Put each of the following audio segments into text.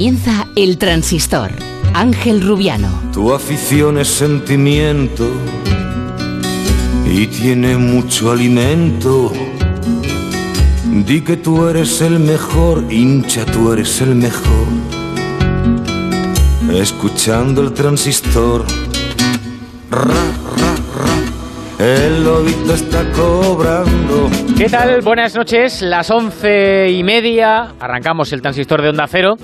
Comienza el transistor. Ángel Rubiano. Tu afición es sentimiento y tiene mucho alimento. Di que tú eres el mejor, hincha, tú eres el mejor. Escuchando el transistor. Ra, ra, ra. El lobito está cobrando. ¿Qué tal? Buenas noches, las once y media. Arrancamos el transistor de Onda Cero.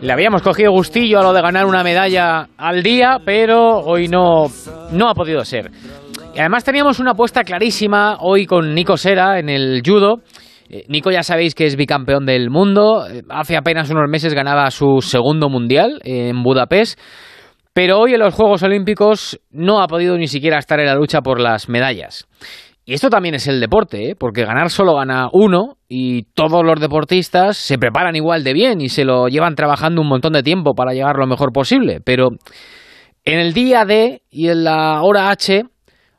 Le habíamos cogido gustillo a lo de ganar una medalla al día, pero hoy no, no ha podido ser. Y además teníamos una apuesta clarísima hoy con Nico Sera en el judo. Eh, Nico ya sabéis que es bicampeón del mundo. Eh, Hace apenas unos meses ganaba su segundo mundial en Budapest. Pero hoy en los Juegos Olímpicos no ha podido ni siquiera estar en la lucha por las medallas. Y esto también es el deporte, ¿eh? porque ganar solo gana uno y todos los deportistas se preparan igual de bien y se lo llevan trabajando un montón de tiempo para llegar lo mejor posible. Pero en el día D y en la hora H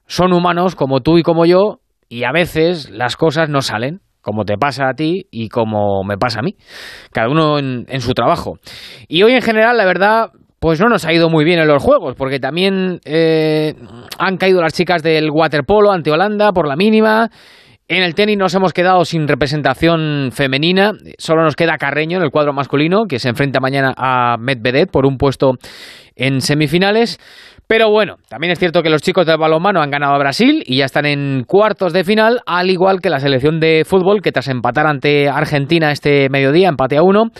son humanos como tú y como yo y a veces las cosas no salen como te pasa a ti y como me pasa a mí, cada uno en, en su trabajo. Y hoy en general, la verdad, pues no nos ha ido muy bien en los juegos, porque también eh, han caído las chicas del waterpolo ante Holanda por la mínima. En el tenis nos hemos quedado sin representación femenina. Solo nos queda Carreño en el cuadro masculino, que se enfrenta mañana a Medvedev por un puesto en semifinales. Pero bueno, también es cierto que los chicos del balonmano han ganado a Brasil y ya están en cuartos de final, al igual que la selección de fútbol, que tras empatar ante Argentina este mediodía, empate a uno,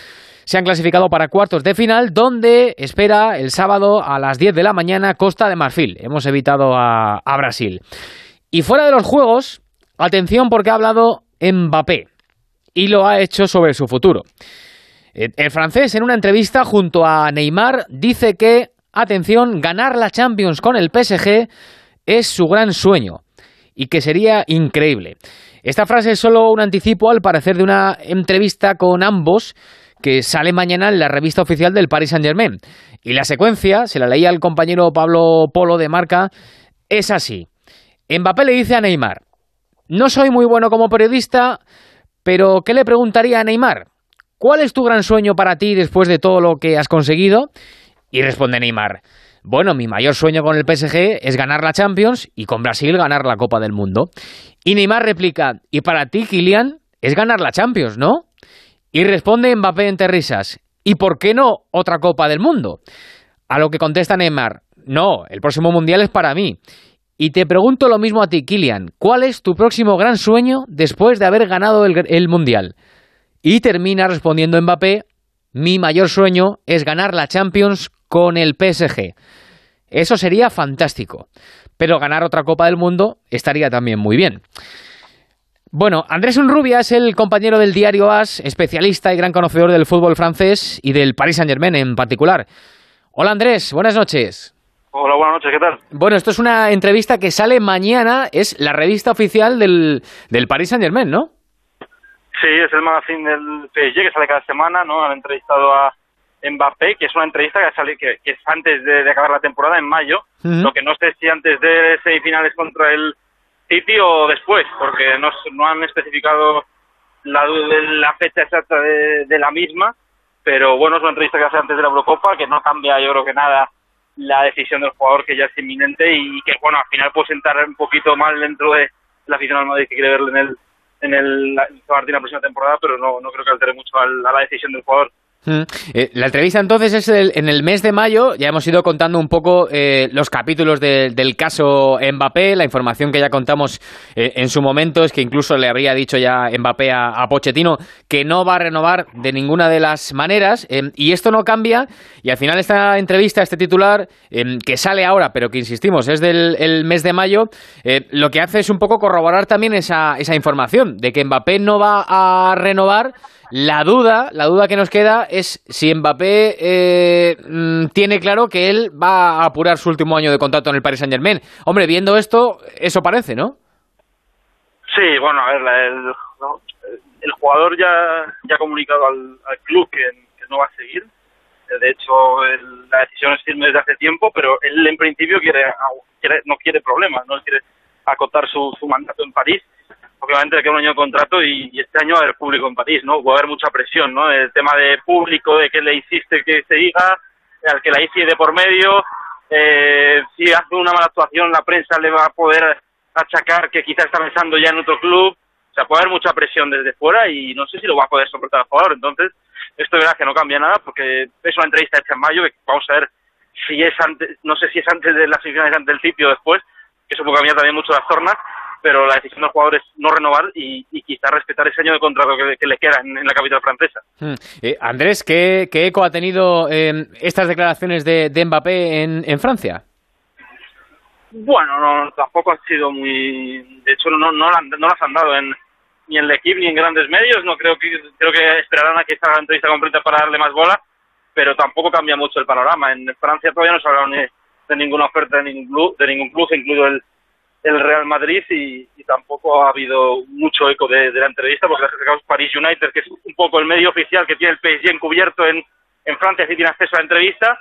se han clasificado para cuartos de final, donde espera el sábado a las 10 de la mañana Costa de Marfil. Hemos evitado a, Brasil. Y fuera de los juegos, atención porque ha hablado Mbappé y lo ha hecho sobre su futuro. El francés en una entrevista junto a Neymar dice que, atención, ganar la Champions con el PSG es su gran sueño y que sería increíble. Esta frase es solo un anticipo al parecer de una entrevista con ambos que sale mañana en la revista oficial del Paris Saint-Germain. Y la secuencia, se la leía al compañero Pablo Polo de Marca, es así. Mbappé le dice a Neymar, no soy muy bueno como periodista, pero ¿qué le preguntaría a Neymar? ¿Cuál es tu gran sueño para ti después de todo lo que has conseguido? Y responde Neymar, bueno, mi mayor sueño con el PSG es ganar la Champions y con Brasil ganar la Copa del Mundo. Y Neymar replica, y para ti, Kylian, es ganar la Champions, ¿no? Y responde Mbappé entre risas, ¿y por qué no otra Copa del Mundo? A lo que contesta Neymar, no, el próximo Mundial es para mí. Y te pregunto lo mismo a ti, Kylian, ¿cuál es tu próximo gran sueño después de haber ganado el, el Mundial? Y termina respondiendo Mbappé, mi mayor sueño es ganar la Champions con el PSG. Eso sería fantástico. Pero ganar otra Copa del Mundo estaría también muy bien. Bueno, Andrés Unrubia es el compañero del diario AS, especialista y gran conocedor del fútbol francés y del Paris Saint-Germain en particular. Hola Andrés, buenas noches. Hola, buenas noches, ¿qué tal? Bueno, esto es una entrevista que sale mañana, es la revista oficial del, del Paris Saint-Germain, ¿no? Sí, es el magazine del PSG que sale cada semana, ¿no? Han entrevistado a Mbappé, que es una entrevista que sale que, que es antes de, de, acabar la temporada, en mayo. Lo que no sé si antes de semifinales contra el City o después, porque no, han especificado la, la fecha exacta de, la misma. Pero bueno, es una entrevista que hace antes de la Eurocopa, que no cambia, yo creo que nada, la decisión del jugador que ya es inminente y que, bueno, al final puede sentar un poquito mal dentro de la afición al Madrid que quiere verle en el en el la, próxima temporada, pero no, no creo que altere mucho a la decisión del jugador. Mm. Eh, la entrevista entonces es el- en el mes de mayo, ya hemos ido contando un poco eh, los capítulos de- del caso Mbappé, la información que ya contamos eh, en su momento es que incluso le habría dicho ya Mbappé a, a Pochettino que no va a renovar de ninguna de las maneras. Eh, y esto no cambia. Y al final esta entrevista, este titular que sale ahora pero que insistimos es del el mes de mayo, lo que hace es un poco corroborar también esa, esa información de que Mbappé no va a renovar la duda, la duda que nos queda es si Mbappé eh, mm, tiene claro que él va a apurar su último año de contrato en el Paris Saint Germain. Hombre, viendo esto, eso parece, ¿no? Sí, bueno, a ver, el, el jugador ya, ya ha comunicado al, club que, no va a seguir. De hecho, el- la decisión es firme desde hace tiempo, pero él en principio quiere, quiere- no quiere problemas, no quiere acotar su, su mandato en París. Obviamente le queda un año de contrato y, este año va a haber público en París, ¿no? Va a haber mucha presión, ¿no? El tema de público, de que le hiciste que se diga, al que la hice de por medio, eh, si hace una mala actuación la prensa le va a poder achacar que quizás está pensando ya en otro club, o sea, puede haber mucha presión desde fuera y no sé si lo va a poder soportar el jugador, entonces esto de verdad que no cambia nada porque es una entrevista hecha en mayo que vamos a ver si es antes, no sé si es antes de las semifinales ante el sitio o después, que eso puede cambiar también mucho las tornas, pero la decisión del jugador es no renovar y, y quizá respetar ese año de contrato que, le queda en, la capital francesa. Hmm. Eh, Andrés, ¿qué, eco ha tenido eh, estas declaraciones de, de Mbappé en, en, Francia? Bueno, no, tampoco han sido muy... De hecho, no, no, no las han dado en, ni en el equipo ni en grandes medios. No creo que creo que esperarán a que esta entrevista completa para darle más bola, pero tampoco cambia mucho el panorama. En Francia todavía no se ha hablado de ninguna oferta de ningún club, de ningún club incluido el, el Real Madrid y, tampoco ha habido mucho eco de, la entrevista porque es Paris United, que es un poco el medio oficial que tiene el PSG encubierto en, en Francia, sí tiene acceso a la entrevista,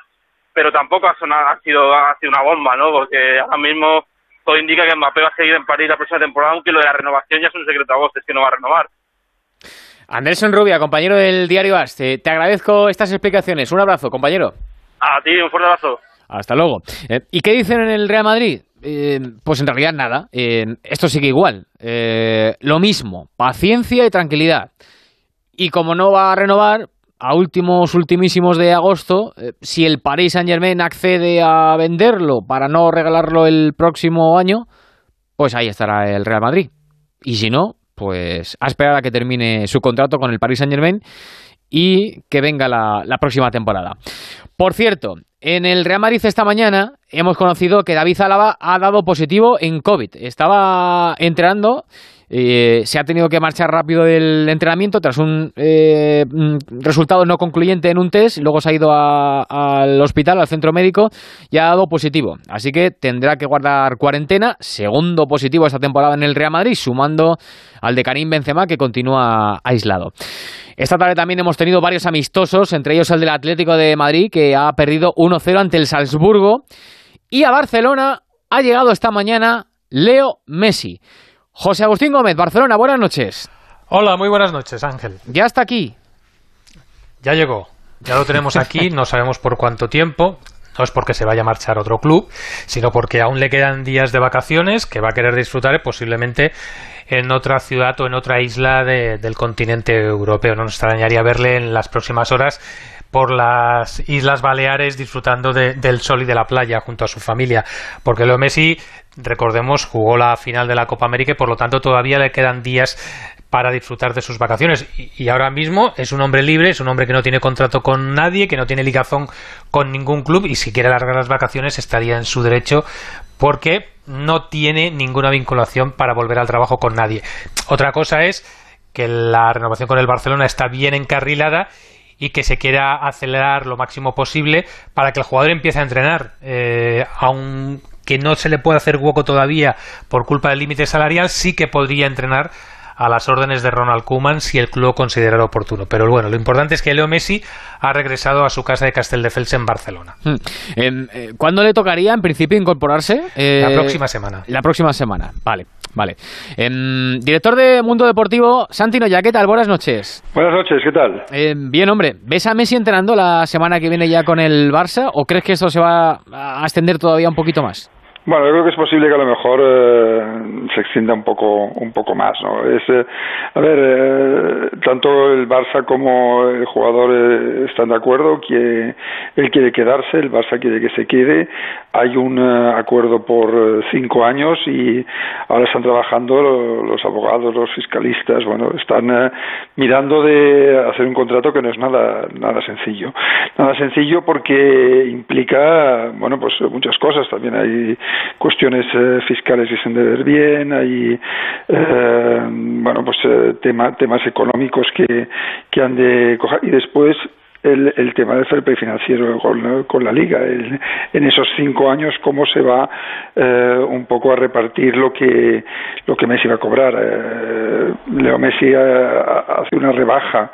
pero tampoco ha, sonado, ha, sido, ha sido una bomba, ¿no? Porque ahora mismo todo indica que Mbappé va a seguir en París la próxima temporada, aunque lo de la renovación ya es un secreto a voces que no va a renovar. Andrés Rubia, compañero del diario AS, te, agradezco estas explicaciones. Un abrazo, compañero. A ti, un fuerte abrazo. Hasta luego. Eh, ¿Y qué dicen en el Real Madrid? Eh, pues en realidad nada. Eh, esto sigue igual. Eh, lo mismo, paciencia y tranquilidad. Y como no va a renovar, a últimos, ultimísimos de agosto, si el Paris Saint Germain accede a venderlo para no regalarlo el próximo año, pues ahí estará el Real Madrid. Y si no, pues a esperar a que termine su contrato con el Paris Saint Germain y que venga la próxima temporada. Por cierto, en el Real Madrid esta mañana hemos conocido que David Álava ha dado positivo en COVID. Estaba entrenando eh, se ha tenido que marchar rápido del entrenamiento tras un eh, resultado no concluyente en un test, luego se ha ido al hospital, al centro médico y ha dado positivo. Así que tendrá que guardar cuarentena, segundo positivo esta temporada en el Real Madrid, sumando al de Karim Benzema que continúa aislado. Esta tarde también hemos tenido varios amistosos, entre ellos el del Atlético de Madrid que ha perdido 1-0 ante el Salzburgo y a Barcelona ha llegado esta mañana Leo Messi. José Agustín Gómez, Barcelona, buenas noches. Hola, muy buenas noches, Ángel. Ya está aquí. Ya llegó. Ya lo tenemos aquí, no sabemos por cuánto tiempo. No es porque se vaya a marchar a otro club, sino porque aún le quedan días de vacaciones que va a querer disfrutar posiblemente en otra ciudad o en otra isla del continente europeo. No nos extrañaría verle en las próximas horas por las Islas Baleares disfrutando del sol y de la playa junto a su familia. Porque Leo Messi, recordemos, jugó la final de la Copa América y por lo tanto todavía le quedan días para disfrutar de sus vacaciones. Y, ahora mismo es un hombre libre, es un hombre que no tiene contrato con nadie, que no tiene ligazón con ningún club y si quiere alargar las vacaciones estaría en su derecho porque no tiene ninguna vinculación para volver al trabajo con nadie. Otra cosa es que la renovación con el Barcelona está bien encarrilada y que se quiera acelerar lo máximo posible para que el jugador empiece a entrenar. Eh, aunque no se le pueda hacer hueco todavía por culpa del límite salarial, sí que podría entrenar a las órdenes de Ronald Koeman si el club considerara oportuno. Pero bueno, lo importante es que Leo Messi ha regresado a su casa de Castelldefels en Barcelona. Hmm. Em, eh, ¿Cuándo le tocaría en principio incorporarse? la próxima semana. La próxima semana, vale. Vale. Em, director de Mundo Deportivo, Santino ya, ¿qué tal? Buenas noches. Buenas noches, ¿qué tal? Em, bien, hombre. ¿Ves a Messi entrenando la semana que viene ya con el Barça o crees que esto se va a extender todavía un poquito más? Bueno, yo creo que es posible que a lo mejor eh, se extienda un poco un poco más, ¿no? Es, eh, a ver, eh, tanto el Barça como el jugador están de acuerdo que él quiere quedarse, el Barça quiere que se quede. Hay un acuerdo por cinco años y ahora están trabajando los, abogados, los fiscalistas, bueno, están mirando de hacer un contrato que no es nada nada sencillo, nada sencillo porque implica, bueno, pues muchas cosas. También hay cuestiones eh, fiscales que se han de ver bien, hay eh, bueno pues eh, temas económicos que, que han de coger. Y después el, el, tema del fair financiero con, con la liga. En esos cinco años cómo se va eh, un poco a repartir lo que lo que Messi va a cobrar eh, Leo Messi hace una rebaja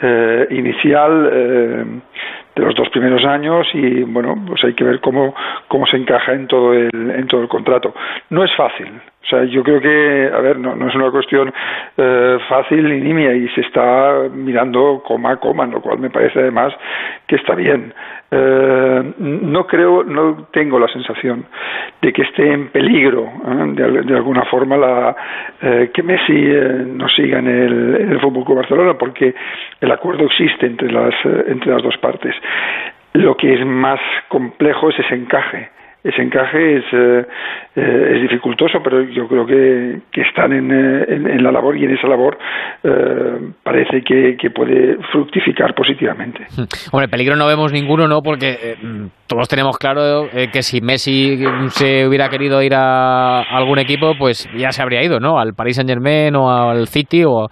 eh, inicial de los dos primeros años y bueno pues hay que ver cómo cómo se encaja en todo el en todo el contrato. No es fácil O sea, yo creo que, a ver, no, no es una cuestión eh, fácil ni nimia y se está mirando coma a coma, lo cual me parece además que está bien. Eh, no creo, no tengo la sensación de que esté en peligro ¿eh? de, alguna forma la, eh, que Messi eh, no siga en el, en el Fútbol Club Barcelona, porque el acuerdo existe entre las entre las dos partes. Lo que es más complejo es ese encaje ese encaje es, eh, eh, es dificultoso, pero yo creo que, que están en, eh, en, la labor y en esa labor parece que, que, puede fructificar positivamente. Hombre, peligro no vemos ninguno, ¿no? Porque todos tenemos claro que si Messi se hubiera querido ir a algún equipo, pues ya se habría ido, ¿no? Al Paris Saint Germain o al City o,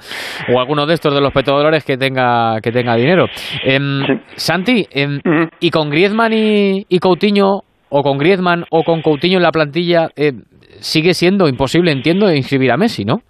o alguno de estos de los petrodólares que tenga, que tenga dinero. Em, Santi, em, ¿y con Griezmann y, y Coutinho o con Griezmann o con Coutinho en la plantilla, eh, sigue siendo imposible, entiendo, inscribir a Messi, ¿no?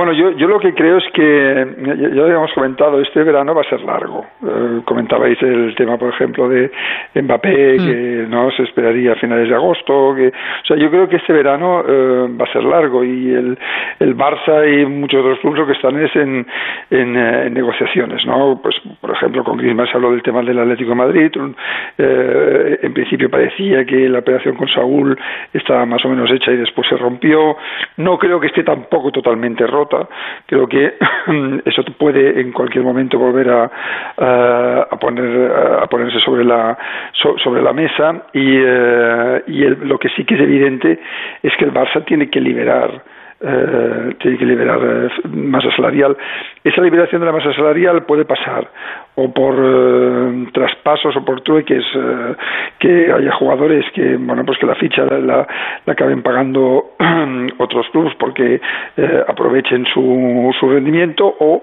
Bueno, yo, yo lo que creo es que, ya, habíamos comentado, este verano va a ser largo. Eh, comentabais el tema, por ejemplo, de Mbappé, mm. que no se esperaría a finales de agosto. Que, o sea, yo creo que este verano eh, va a ser largo y el, el Barça y muchos otros clubes lo que están es en, en, eh, negociaciones, ¿no? Pues, por ejemplo, con Griezmann se habló del tema del Atlético de Madrid. en principio parecía que la operación con Saúl estaba más o menos hecha y después se rompió. No creo que esté tampoco totalmente roto creo que eso puede en cualquier momento volver a, a, poner a ponerse sobre la sobre la mesa y, eh, y lo que sí que es evidente es que el Barça tiene que liberar eh, tiene que liberar eh, masa salarial. Esa liberación de la masa salarial puede pasar o por eh, traspasos o por trueques que haya jugadores que bueno pues que la ficha la, la, acaben pagando otros clubes porque aprovechen su, su rendimiento o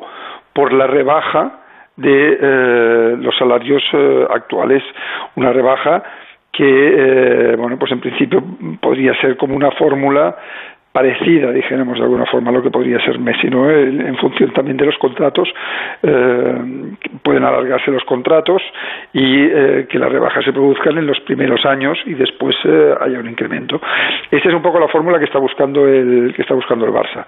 por la rebaja de los salarios actuales una rebaja que bueno pues en principio podría ser como una fórmula parecida, dijéramos de alguna forma, a lo que podría ser Messi, ¿no? En función también de los contratos, eh, pueden alargarse los contratos y eh, que las rebajas se produzcan en los primeros años y después eh, haya un incremento. Esa es un poco la fórmula que está buscando el que está buscando el Barça.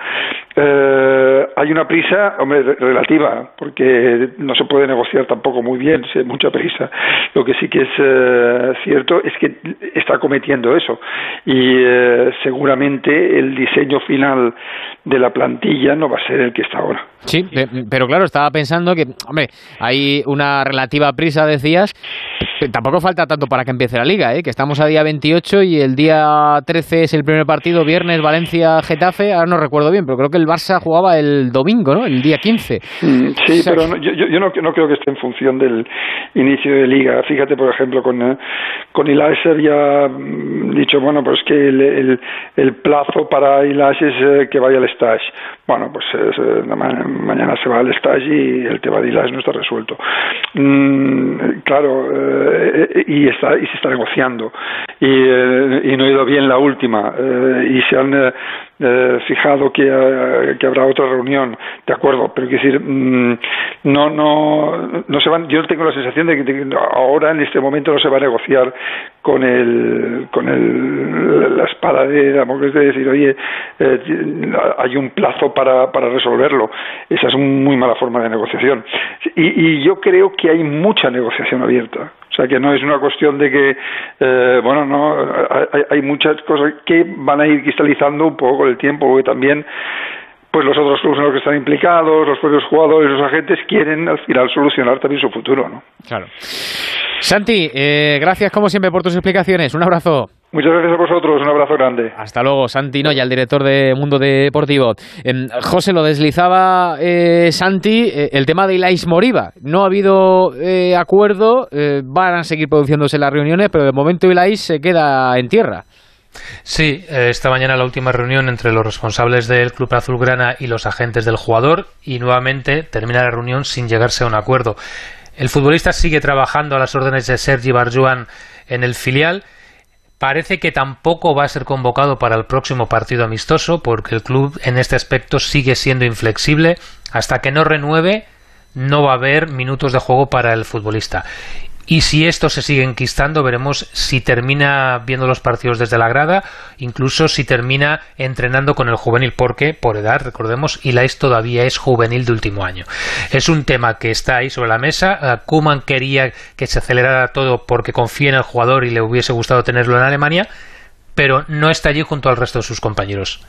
hay una prisa, hombre, relativa, porque no se puede negociar tampoco muy bien, hay mucha prisa. Lo que sí que es cierto es que está cometiendo eso y seguramente el diseño final de la plantilla no va a ser el que está ahora. Sí, pero claro, estaba pensando que, hombre, hay una relativa prisa, decías, tampoco falta tanto para que empiece la liga, ¿eh? que estamos a día 28 y el día 13 es el primer partido, viernes Valencia-Getafe, ahora no recuerdo bien, pero creo que el Barça jugaba el domingo, ¿no? El día 15. Mm, sí, pero yo, yo no, no, creo que esté en función del inicio de liga. Fíjate, por ejemplo, con, eh, con ya mm, dicho, bueno, pues que el, el, el plazo para Ilash es eh, que vaya al stage. Bueno, pues eh, mañana se va al stage y el tema de Ilash no está resuelto. Mm, claro, eh, y, está, y se está negociando. Y, y no ha ido bien la última. y se han eh, fijado que, eh, que, habrá otra reunión, de acuerdo, pero quiero decir, mm, no, no, no se van, yo tengo la sensación de que ahora en este momento no se va a negociar con el, con el, la espada de Damocles de decir, oye, eh, hay un plazo para, para resolverlo. Esa es una muy mala forma de negociación. Y, y yo creo que hay mucha negociación abierta. O sea que no es una cuestión de que, eh, bueno, no, hay, hay, muchas cosas que van a ir cristalizando un poco con el tiempo, porque también pues los otros clubes en los que están implicados, los propios jugadores, los agentes quieren al final solucionar también su futuro, ¿no? Claro. Santi, eh, gracias como siempre por tus explicaciones. Un abrazo. Muchas gracias a vosotros, un abrazo grande. Hasta luego, Santi Noya, el director de Mundo Deportivo. Em, José, lo deslizaba eh, Santi, eh, el tema de Ilais Moriba. No ha habido acuerdo, van a seguir produciéndose las reuniones, pero de momento Ilais se queda en tierra. Sí, esta mañana la última reunión entre los responsables del Club Azulgrana y los agentes del jugador y nuevamente termina la reunión sin llegarse a un acuerdo. El futbolista sigue trabajando a las órdenes de Sergi Barjuan en el filial. Parece que tampoco va a ser convocado para el próximo partido amistoso porque el club en este aspecto sigue siendo inflexible. Hasta que no renueve no va a haber minutos de juego para el futbolista. Y si esto se sigue enquistando, veremos si termina viendo los partidos desde la grada, incluso si termina entrenando con el juvenil, porque por edad, recordemos, Ilais todavía es juvenil de último año. Es un tema que está ahí sobre la mesa. Kuman quería que se acelerara todo porque confía en el jugador y le hubiese gustado tenerlo en Alemania pero no está allí junto al resto de sus compañeros.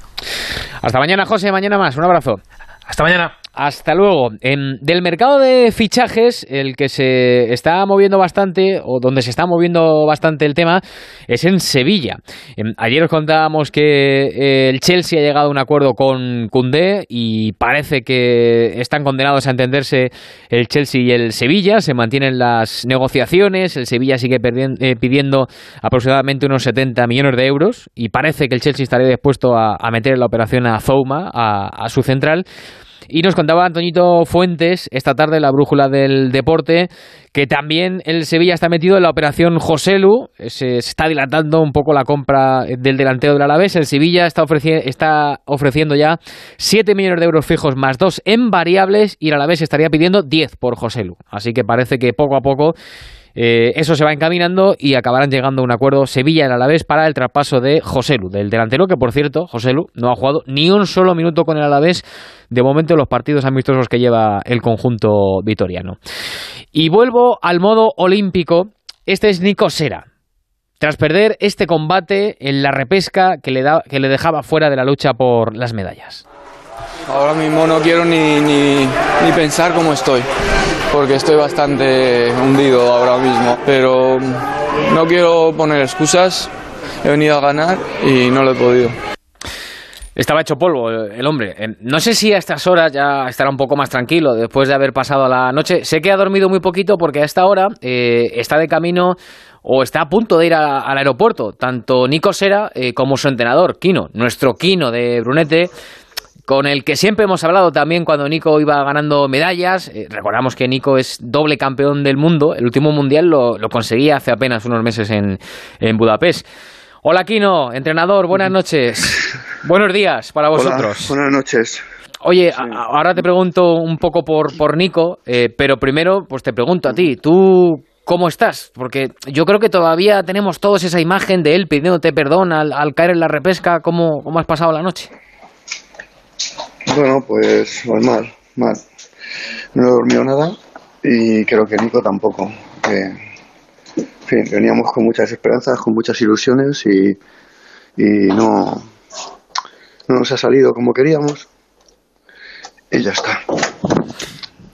Hasta mañana, José, mañana más. Un abrazo. Hasta mañana. Hasta luego. del mercado de fichajes, el que se está moviendo bastante, o donde se está moviendo bastante el tema, es en Sevilla. Em, ayer os contábamos que eh, el Chelsea ha llegado a un acuerdo con Cundé y parece que están condenados a entenderse el Chelsea y el Sevilla. Se mantienen las negociaciones. El Sevilla sigue eh, pidiendo aproximadamente unos 70 millones de euros y parece que el Chelsea estaría dispuesto a, meter en la operación a Zouma, a su central. Y nos contaba Antoñito Fuentes esta tarde, la brújula del deporte, que también el Sevilla está metido en la operación Joselu. Se está dilatando un poco la compra del delantero del Alavés. El Sevilla está, está ofreciendo ya 7 millones de euros fijos más 2 en variables y el Alavés estaría pidiendo 10 por Joselu. Así que parece que poco a poco eh, eso se va encaminando y acabarán llegando a un acuerdo Sevilla el Alavés para el traspaso de Joselu, del delantero que, por cierto, Joselu no ha jugado ni un solo minuto con el Alavés de momento en los partidos amistosos que lleva el conjunto vitoriano. Y vuelvo al modo olímpico. Este es Nico Sera. Tras perder este combate en la repesca que le, da, que le dejaba fuera de la lucha por las medallas. Ahora mismo no quiero ni, ni, ni pensar cómo estoy porque estoy bastante hundido ahora mismo. Pero no quiero poner excusas, he venido a ganar y no lo he podido. Estaba hecho polvo el hombre. Eh, no sé si a estas horas ya estará un poco más tranquilo después de haber pasado la noche. Sé que ha dormido muy poquito porque a esta hora eh, está de camino o está a punto de ir al aeropuerto. Tanto Nico Sera eh, como su entrenador, Kino, nuestro Kino de Brunete, con el que siempre hemos hablado también cuando Nico iba ganando medallas. Eh, recordamos que Nico es doble campeón del mundo. El último mundial lo, conseguía hace apenas unos meses en, Budapest. Hola Kino, entrenador, buenas noches. Buenos días para vosotros. buenas noches. Oye, ahora te pregunto un poco por, por Nico, eh, pero primero pues te pregunto a ti, ¿tú cómo estás? Porque yo creo que todavía tenemos todos esa imagen de él pidiéndote perdón al, al caer en la repesca. ¿Cómo, ¿Cómo has pasado la noche? Bueno, pues, pues mal, mal. No he dormido nada y creo que Nico tampoco. en fin, veníamos con muchas esperanzas, con muchas ilusiones y, y no, no nos ha salido como queríamos. Y ya está.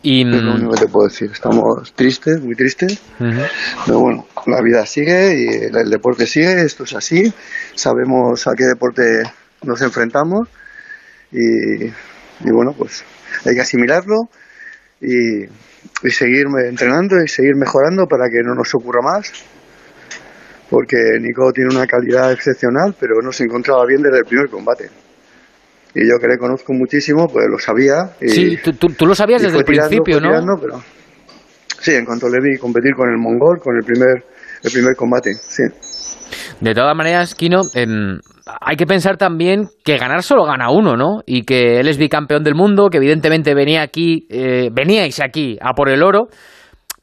Y, es lo único que te puedo decir. Estamos tristes, muy tristes. Pero bueno, la vida sigue y el deporte sigue. Esto es así. Sabemos a qué deporte nos enfrentamos y, bueno, pues hay que asimilarlo y, y seguir entrenando y seguir mejorando para que no nos ocurra más porque Nico tiene una calidad excepcional, pero no se encontraba bien desde el primer combate. Y yo que le conozco muchísimo, pues lo sabía. Y, sí, tú, lo sabías desde el principio, ¿no? pero, sí, en cuanto le vi competir con el mongol, con el primer, el primer combate, sí. De todas maneras, Kino, hay que pensar también que ganar solo gana uno, ¿no? Y que él es bicampeón del mundo, que evidentemente venía aquí, eh, veníais aquí a por el oro,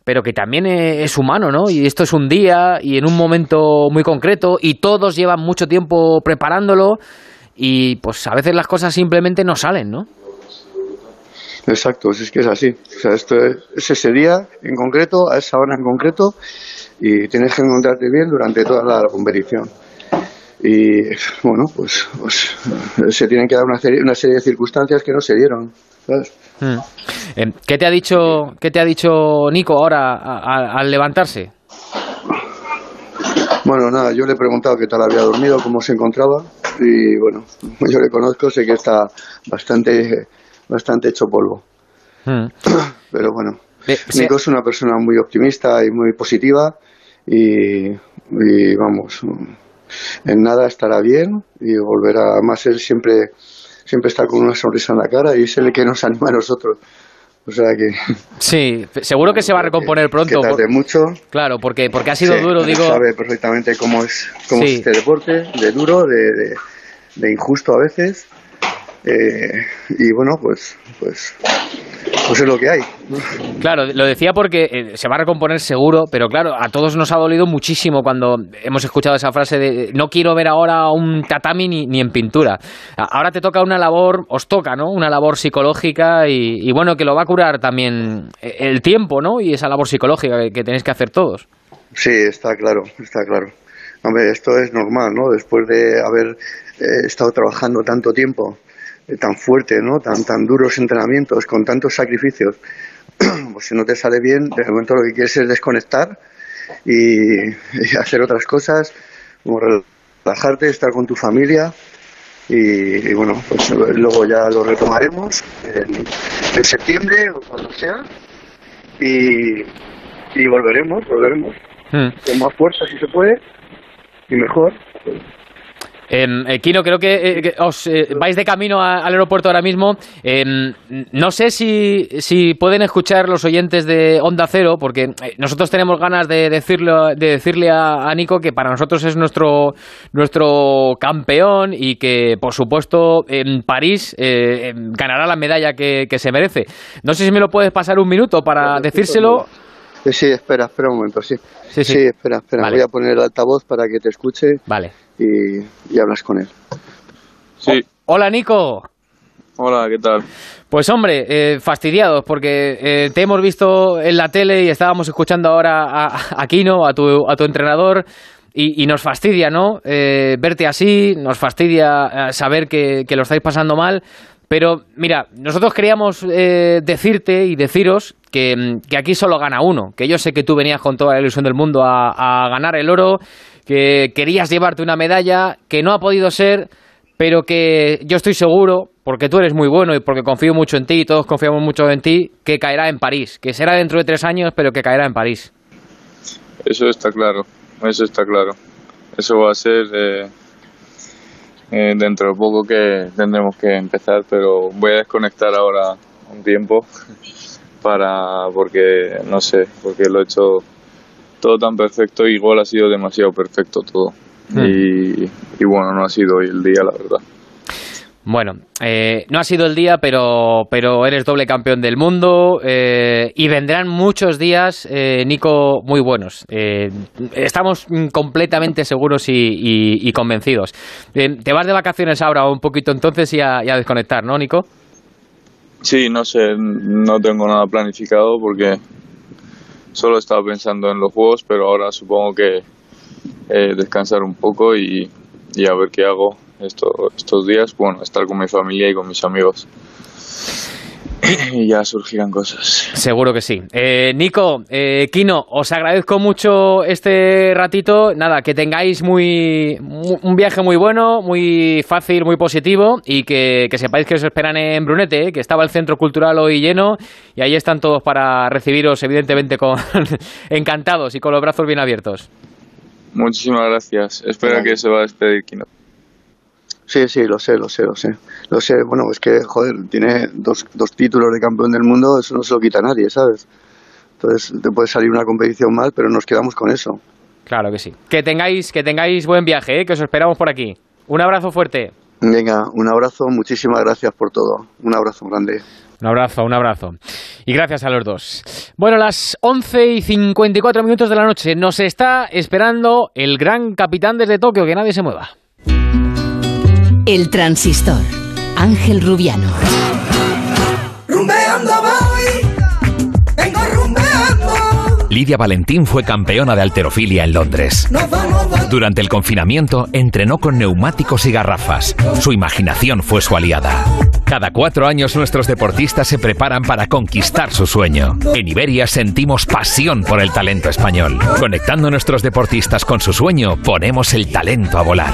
pero que también es humano, ¿no? Y esto es un día y en un momento muy concreto y todos llevan mucho tiempo preparándolo y pues a veces las cosas simplemente no salen, ¿no? Exacto, es que es así. O sea, esto es ese día en concreto, a esa hora en concreto y tienes que encontrarte bien durante toda la competición. Y bueno, pues, pues, se tienen que dar una serie, una serie de circunstancias que no se dieron. Hmm. Eh, ¿Qué te ha dicho, qué te ha dicho Nico ahora al levantarse? Bueno, nada, yo le he preguntado qué tal había dormido, cómo se encontraba y bueno, yo le conozco, sé que está bastante, bastante hecho polvo. Hmm. Pero bueno, eh, Nico es una persona muy optimista y muy positiva y, vamos, en nada estará bien y volverá, más él siempre, siempre está con una sonrisa en la cara y es el que nos anima a nosotros. O sea que. Sí, seguro que se va a recomponer pronto. Que mucho. Claro, porque, porque ha sido duro, digo. Sabe perfectamente cómo es, cómo es este deporte, de duro, de, de, injusto a veces. Eh, y bueno, pues, pues pues es lo que hay. Claro, lo decía porque eh, se va a recomponer seguro, pero claro, a todos nos ha dolido muchísimo cuando hemos escuchado esa frase de no quiero ver ahora un tatami ni, ni en pintura. Ahora te toca una labor, os toca, ¿no? Una labor psicológica y, bueno, que lo va a curar también el tiempo, ¿no? Y esa labor psicológica que, tenéis que hacer todos. Sí, está claro, está claro. Hombre, esto es normal, ¿no? Después de haber eh, estado trabajando tanto tiempo eh, tan fuerte, ¿no? Tan, tan duros entrenamientos, con tantos sacrificios, pues si no te sale bien, de momento lo que quieres es desconectar y, hacer otras cosas, como relajarte, estar con tu familia y, bueno, pues luego ya lo retomaremos en, septiembre o cuando sea y, y volveremos, volveremos hmm. con más fuerza si se puede y mejor. Em, eh, Kino, creo que, eh, os eh, vais de camino al aeropuerto ahora mismo. Em, no sé si, si, pueden escuchar los oyentes de Onda Cero, porque nosotros tenemos ganas de, decirlo, de decirle a, Nico que para nosotros es nuestro, nuestro campeón y que, por supuesto, en París em, ganará la medalla que, se merece. No sé si me lo puedes pasar un minuto para decírselo. Sí, espera, espera un momento, sí. Sí, espera, espera. Voy a poner el altavoz para que te escuche. Vale y, hablas con él. Sí. hola, Nico. Hola, ¿qué tal? Pues hombre, eh, fastidiados porque eh, te hemos visto en la tele y estábamos escuchando ahora a, a Kino, a tu, a tu entrenador, y, nos fastidia, ¿no? Eh, verte así, nos fastidia saber que, lo estáis pasando mal. Pero mira, nosotros queríamos decirte y deciros que, que, aquí solo gana uno, que yo sé que tú venías con toda la ilusión del mundo a, a ganar el oro que querías llevarte una medalla, que no ha podido ser, pero que yo estoy seguro, porque tú eres muy bueno y porque confío mucho en ti y todos confiamos mucho en ti, que caerá en París, que será dentro de tres años, pero que caerá en París. Eso está claro, eso está claro. Eso va a ser eh, eh, dentro de poco que tendremos que empezar, pero voy a desconectar ahora un tiempo para porque no sé, porque lo he hecho todo tan perfecto, igual ha sido demasiado perfecto todo. Hmm. Y, bueno, no ha sido hoy el día, la verdad. Bueno, eh, no ha sido el día, pero, pero eres doble campeón del mundo eh, y vendrán muchos días, eh, Nico, muy buenos. estamos completamente seguros y, convencidos. te vas de vacaciones ahora un poquito entonces y a, y a desconectar, ¿no, Nico? Sí, no sé, no tengo nada planificado porque solo estaba pensando en los juegos, pero ahora supongo que eh, descansar un poco y, y, a ver qué hago estos días. Bueno, estar con mi familia y con mis amigos. y ya surgirán cosas. Seguro que sí. Eh, Nico, eh, Kino, os agradezco mucho este ratito. Nada, que tengáis muy, un viaje muy bueno, muy fácil, muy positivo y que, sepáis que os esperan en Brunete, eh, que estaba el centro cultural hoy lleno y ahí están todos para recibiros, evidentemente, con encantados y con los brazos bien abiertos. Muchísimas gracias. Espero que se va a despedir Kino. Sí, sí, lo sé, lo sé, lo sé. Lo sé, bueno, es que, joder, tiene dos, dos títulos de campeón del mundo, eso no se lo quita nadie, ¿sabes? Entonces te puede salir una competición mal, pero nos quedamos con eso. Claro que sí. Que tengáis, que tengáis buen viaje, ¿eh? que os esperamos por aquí. Un abrazo fuerte. Venga, un abrazo, muchísimas gracias por todo. Un abrazo grande. Un abrazo, un abrazo. Y gracias a los dos. Bueno, las 11 y 54 minutos de la noche nos está esperando el gran capitán desde Tokio, que nadie se mueva. El transistor. Ángel Rubiano. Lidia Valentín fue campeona de alterofilia en Londres. Durante el confinamiento entrenó con neumáticos y garrafas. Su imaginación fue su aliada. Cada cuatro años nuestros deportistas se preparan para conquistar su sueño. En Iberia sentimos pasión por el talento español. Conectando a nuestros deportistas con su sueño, ponemos el talento a volar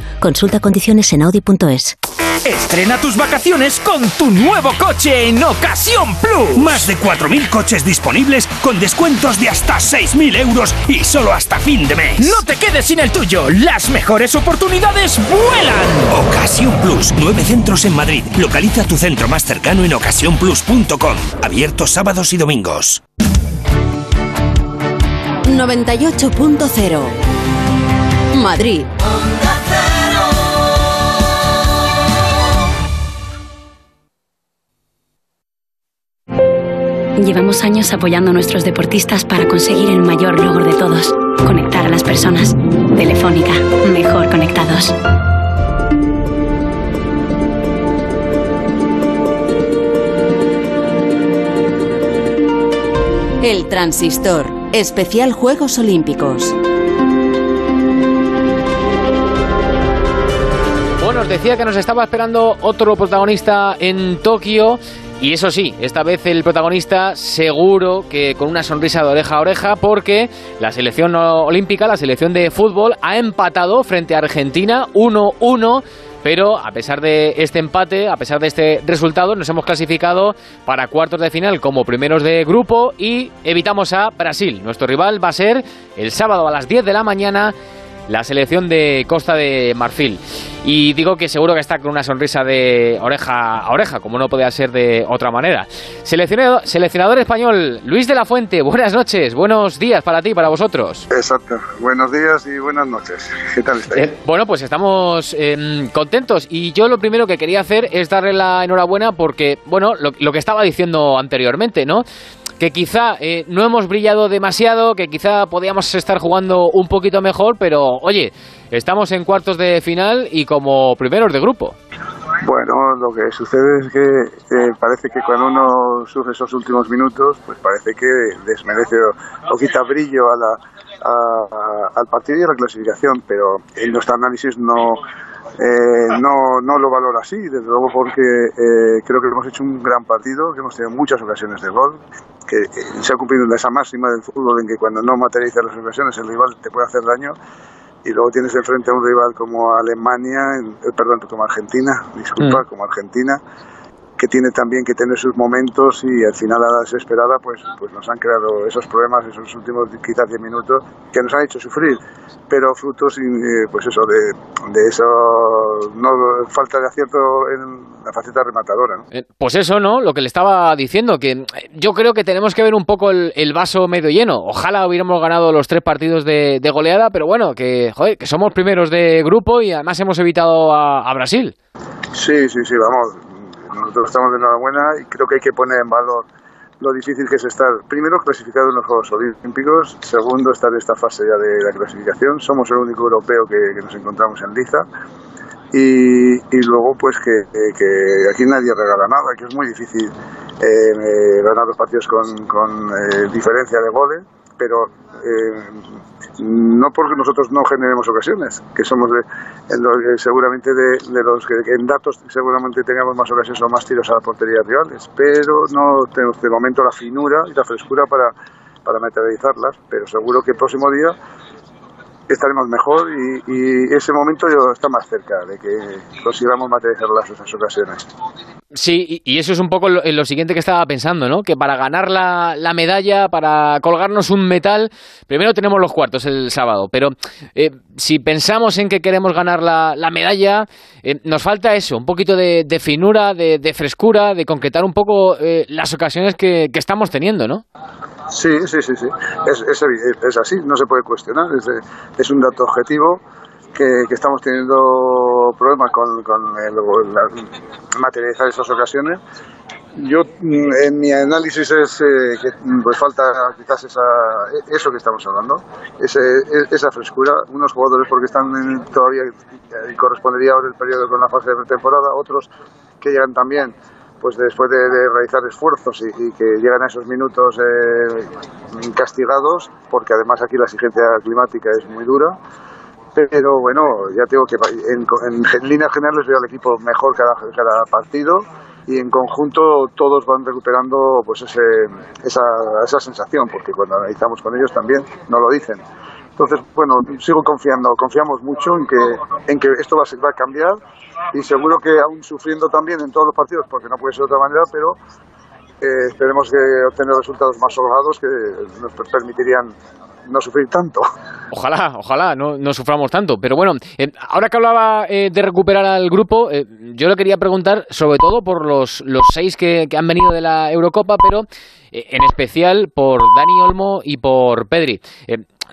Consulta condiciones en audi.es. Estrena tus vacaciones con tu nuevo coche en Ocasión Plus. Más de 4.000 coches disponibles con descuentos de hasta 6.000 euros y solo hasta fin de mes. No te quedes sin el tuyo. Las mejores oportunidades vuelan. Ocasión Plus. Nueve centros en Madrid. Localiza tu centro más cercano en ocasiónplus.com. Abiertos sábados y domingos. 98.0 Madrid. Llevamos años apoyando a nuestros deportistas para conseguir el mayor logro de todos, conectar a las personas. Telefónica, mejor conectados. El transistor, especial Juegos Olímpicos. Bueno, os decía que nos estaba esperando otro protagonista en Tokio. Y eso sí, esta vez el protagonista seguro que con una sonrisa de oreja a oreja porque la selección olímpica, la selección de fútbol, ha empatado frente a Argentina 1-1 pero a pesar de este empate, a pesar de este resultado, nos hemos clasificado para cuartos de final como primeros de grupo y evitamos a Brasil. Nuestro rival va a ser el sábado a las 10 de la mañana la selección de Costa de Marfil. Y digo que seguro que está con una sonrisa de oreja a oreja, como no podía ser de otra manera. Seleccionador, seleccionador español, Luis de la Fuente, buenas noches, buenos días para ti, para vosotros. Exacto, buenos días y buenas noches. ¿Qué tal estáis? Eh, bueno, pues estamos em, contentos y yo lo primero que quería hacer es darle la enhorabuena porque, bueno, lo, lo que estaba diciendo anteriormente, ¿no? Que quizá eh, no hemos brillado demasiado, que quizá podíamos estar jugando un poquito mejor, pero oye, estamos en cuartos de final y como primeros de grupo. Bueno, lo que sucede es que parece que cuando uno sufre esos últimos minutos, pues parece que desmerece o, quita brillo a la, al partido y a la clasificación, pero en nuestro análisis no, eh, no, no lo valoro así, desde luego porque eh, creo que hemos hecho un gran partido, que hemos tenido muchas ocasiones de gol, que eh, se ha cumplido esa máxima del fútbol en que cuando no materializas las ocasiones el rival te puede hacer daño y luego tienes enfrente a un rival como Alemania, perdón, como Argentina, disculpa, mm. como Argentina, que tiene también que tener sus momentos y al final a la desesperada pues, pues nos han creado esos problemas esos últimos quizás 10 minutos que nos han hecho sufrir. Pero frutos eh, pues eso de, de eso no falta de acierto en la faceta rematadora ¿no? Eh, pues eso no lo que le estaba diciendo que eh, yo creo que tenemos que ver un poco el, vaso medio lleno. Ojalá hubiéramos ganado los tres partidos de, goleada pero bueno que joder, que somos primeros de grupo y además hemos evitado a, a Brasil. Sí sí sí vamos nosotros estamos de enhorabuena y creo que hay que poner en valor lo difícil que es estar, primero, clasificado en los Juegos Olímpicos, segundo, estar en esta fase ya de la clasificación. Somos el único europeo que, nos encontramos en Liza. Y, y luego, pues que, aquí nadie regala nada, que es muy difícil eh, ganar los partidos con, con eh, diferencia de goles, pero eh, no porque nosotros no generemos ocasiones, que somos de, seguramente de, los que en datos seguramente tengamos más ocasiones o más tiros a la portería rivales, pero no tenemos de momento la finura y la frescura para, para materializarlas, pero seguro que el próximo día estaremos mejor y, ese momento está más cerca de que consigamos materializar esas ocasiones. Sí, y eso es un poco lo, siguiente que estaba pensando, ¿no? Que para ganar la, medalla, para colgarnos un metal, primero tenemos los cuartos el sábado, pero eh, si pensamos en que queremos ganar la, medalla, eh, nos falta eso, un poquito de, finura, de, frescura, de concretar un poco eh, las ocasiones que, estamos teniendo, ¿no? Sí, sí, sí, sí. Es, es, así, no se puede cuestionar, es, es un dato objetivo que, estamos teniendo problemas con, con materializar esas ocasiones. Yo, en mi análisis es eh, que pues falta quizás esa, eso que estamos hablando, esa frescura. Unos jugadores porque están todavía, y correspondería ahora el periodo con la fase de temporada, otros que llegan también pues después de, realizar esfuerzos y, que llegan a esos minutos eh, castigados, porque además aquí la exigencia climática es muy dura pero bueno, ya tengo que en, en, líneas generales veo al equipo mejor cada, cada partido y en conjunto todos van recuperando pues ese, esa, esa sensación, porque cuando analizamos con ellos también no lo dicen. Entonces, bueno, sigo confiando, confiamos mucho en que, en que esto va a, va a cambiar y seguro que aún sufriendo también en todos los partidos, porque no puede ser de otra manera, pero eh, esperemos que obtener resultados más holgados que nos permitirían no sufrir tanto. Ojalá, ojalá, no, suframos tanto. Pero bueno, eh, ahora que hablaba eh, de recuperar al grupo, eh, yo le quería preguntar sobre todo por los, los seis que, que han venido de la Eurocopa, pero eh, en especial por Dani Olmo y por Pedri.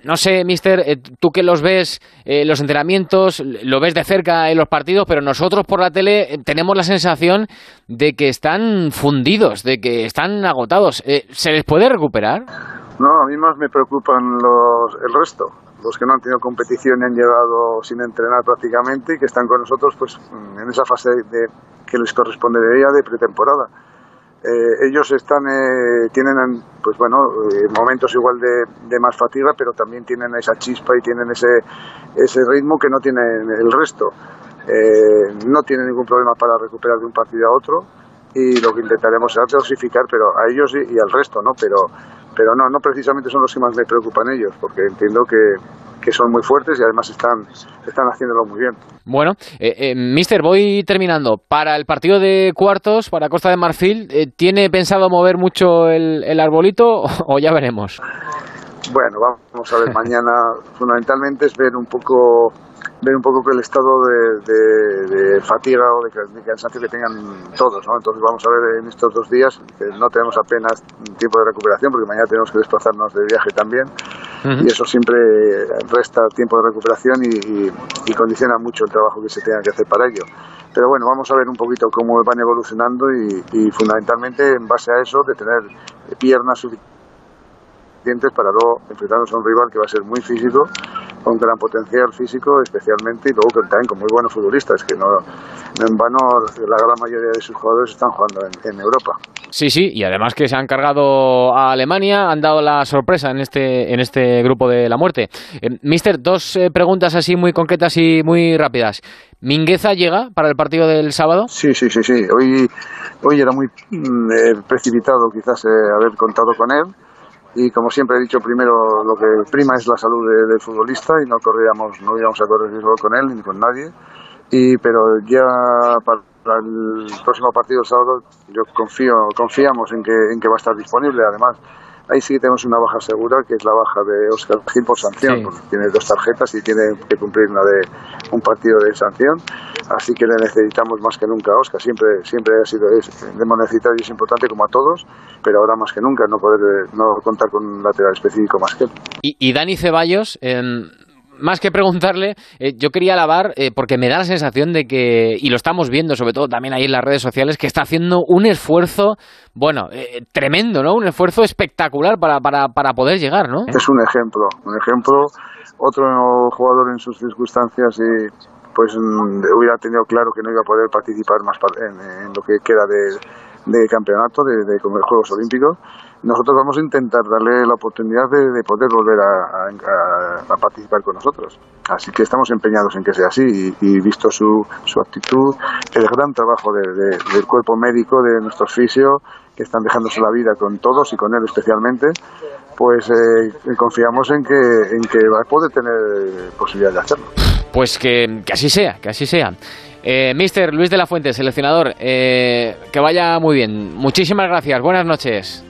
No sé, mister, eh, tú que los ves, eh, los entrenamientos, lo ves de cerca en los partidos, pero nosotros por la tele eh, tenemos la sensación de que están fundidos, de que están agotados. Eh, ¿Se les puede recuperar? No, a mí más me preocupan los, el resto, los que no han tenido competición y han llegado sin entrenar prácticamente y que están con nosotros pues en esa fase de, que les correspondería de pretemporada. Eh, ellos están, eh, tienen pues bueno, eh, momentos igual de, de, más fatiga, pero también tienen esa chispa y tienen ese, ese ritmo que no tienen el resto. Eh, no tienen ningún problema para recuperar de un partido a otro y lo que intentaremos es dosificar pero a ellos y, y al resto, ¿no? Pero, pero no, no precisamente son los que más me preocupan ellos, porque entiendo que, que son muy fuertes y además están, están haciéndolo muy bien. Bueno, eh, eh, Mister, voy terminando. Para el partido de cuartos, para Costa de Marfil, eh, ¿tiene pensado mover mucho el, el arbolito o ya veremos? Bueno, vamos a ver, mañana fundamentalmente es ver un poco ver un poco el estado de, de, de fatiga o de, de, cansancio que tengan todos, ¿no? Entonces vamos a ver en estos dos días, que no tenemos apenas tiempo de recuperación porque mañana tenemos que desplazarnos de viaje también uh -huh. y eso siempre resta tiempo de recuperación y, y, y, condiciona mucho el trabajo que se tenga que hacer para ello. Pero bueno, vamos a ver un poquito cómo van evolucionando y, y fundamentalmente en base a eso de tener piernas suficientes para luego enfrentarnos a un rival que va a ser muy físico, con gran potencial físico especialmente, y luego que también con muy buenos futbolistas, que no, no en vano la gran mayoría de sus jugadores están jugando en, en, Europa. Sí, sí, y además que se han cargado a Alemania, han dado la sorpresa en este, en este grupo de la muerte. Eh, Mister, dos eh, preguntas así muy concretas y muy rápidas. ¿Mingueza llega para el partido del sábado? Sí, sí, sí, sí. Hoy, hoy era muy mm, eh, precipitado quizás haber contado con él y como siempre he dicho primero lo que prima es la salud de, del futbolista y no corríamos no íbamos a correr riesgo con él ni con nadie. Y pero ya para el próximo partido sábado yo confío confiamos en que en que va a estar disponible. Además ahí sí que tenemos una baja segura, que es la baja de Oscar Gil por sanción, sí. porque tiene dos tarjetas y tiene que cumplir una de un partido de sanción, así que le necesitamos más que nunca a Oscar, siempre, siempre ha sido, es, le hemos necesitado y es importante como a todos, pero ahora más que nunca no poder no contar con un lateral específico más que él. Y, y Dani Ceballos, eh, más que preguntarle, eh, yo quería alabar, eh, porque me da la sensación de que, y lo estamos viendo sobre todo también ahí en las redes sociales, que está haciendo un esfuerzo, bueno, eh, tremendo, ¿no? Un esfuerzo espectacular para, para, para poder llegar, ¿no? Es un ejemplo, un ejemplo, otro jugador en sus circunstancias y pues mm, hubiera tenido claro que no iba a poder participar más en, en lo que queda de, de campeonato, de, de, de Juegos Olímpicos nosotros vamos a intentar darle la oportunidad de, de poder volver a, a, participar con nosotros. Así que estamos empeñados en que sea así y, visto su, su, actitud, el gran trabajo de, del cuerpo médico, de nuestros fisios, que están dejándose la vida con todos y con él especialmente, pues eh, confiamos en que, en que va a poder tener posibilidad de hacerlo. Pues que, que así sea, que así sea. Eh, Mister Luis de la Fuente, seleccionador, eh, que vaya muy bien. Muchísimas gracias, buenas noches.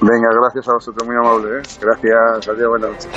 Venga, gracias a vosotros, muy amable. ¿eh? Gracias, adiós, buenas noches.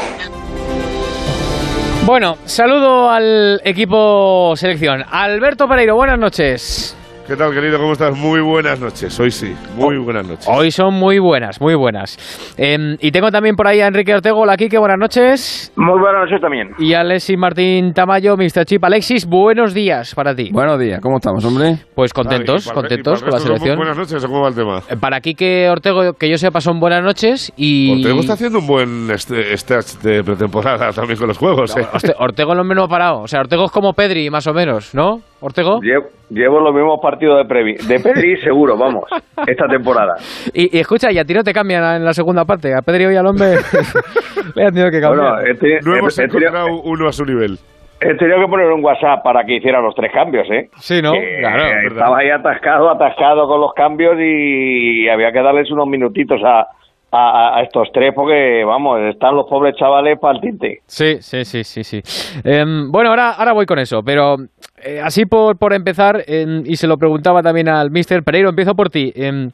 Bueno, saludo al equipo selección. Alberto Pereiro, buenas noches. ¿Qué tal, querido? ¿Cómo estás? Muy buenas noches. Hoy sí, muy buenas noches. Hoy son muy buenas, muy buenas. Eh, y tengo también por ahí a Enrique Ortego. Hola, Kike, buenas noches. Muy buenas noches también. Y Alexis Martín Tamayo, Mr. Chip. Alexis, buenos días para ti. Buenos días, ¿cómo estamos, hombre? Pues contentos, contentos con la selección. Buenas noches, ¿cómo va el tema? Eh, Para Kike Ortego, que yo sepa, son buenas noches y... Ortego está haciendo un buen este, stage de pretemporada también con los juegos, ¿eh? Ortego lo menos parado. O sea, Ortego es como Pedri, más o menos, ¿no? ¿Ortego? Llevo, llevo los mismos partidos de, Previ, de Pedri, seguro, vamos, esta temporada. Y, y, escucha, y a ti no te cambian en la segunda parte. A Pedri hoy al hombre le han tenido que cambiar. Bueno, este, no hemos encontrado tenido, uno a su nivel. He tenido que poner un WhatsApp para que hiciera los tres cambios, ¿eh? Sí, ¿no? Claro. Estaba ahí atascado, atascado con los cambios y había que darles unos minutitos a, a, estos tres porque, vamos, están los pobres chavales para el tinte. Sí, sí, sí, sí, sí. Em, bueno, ahora, ahora voy con eso, pero eh, así por, por empezar, em, y se lo preguntaba también al mister Pereiro, empiezo por ti. Em,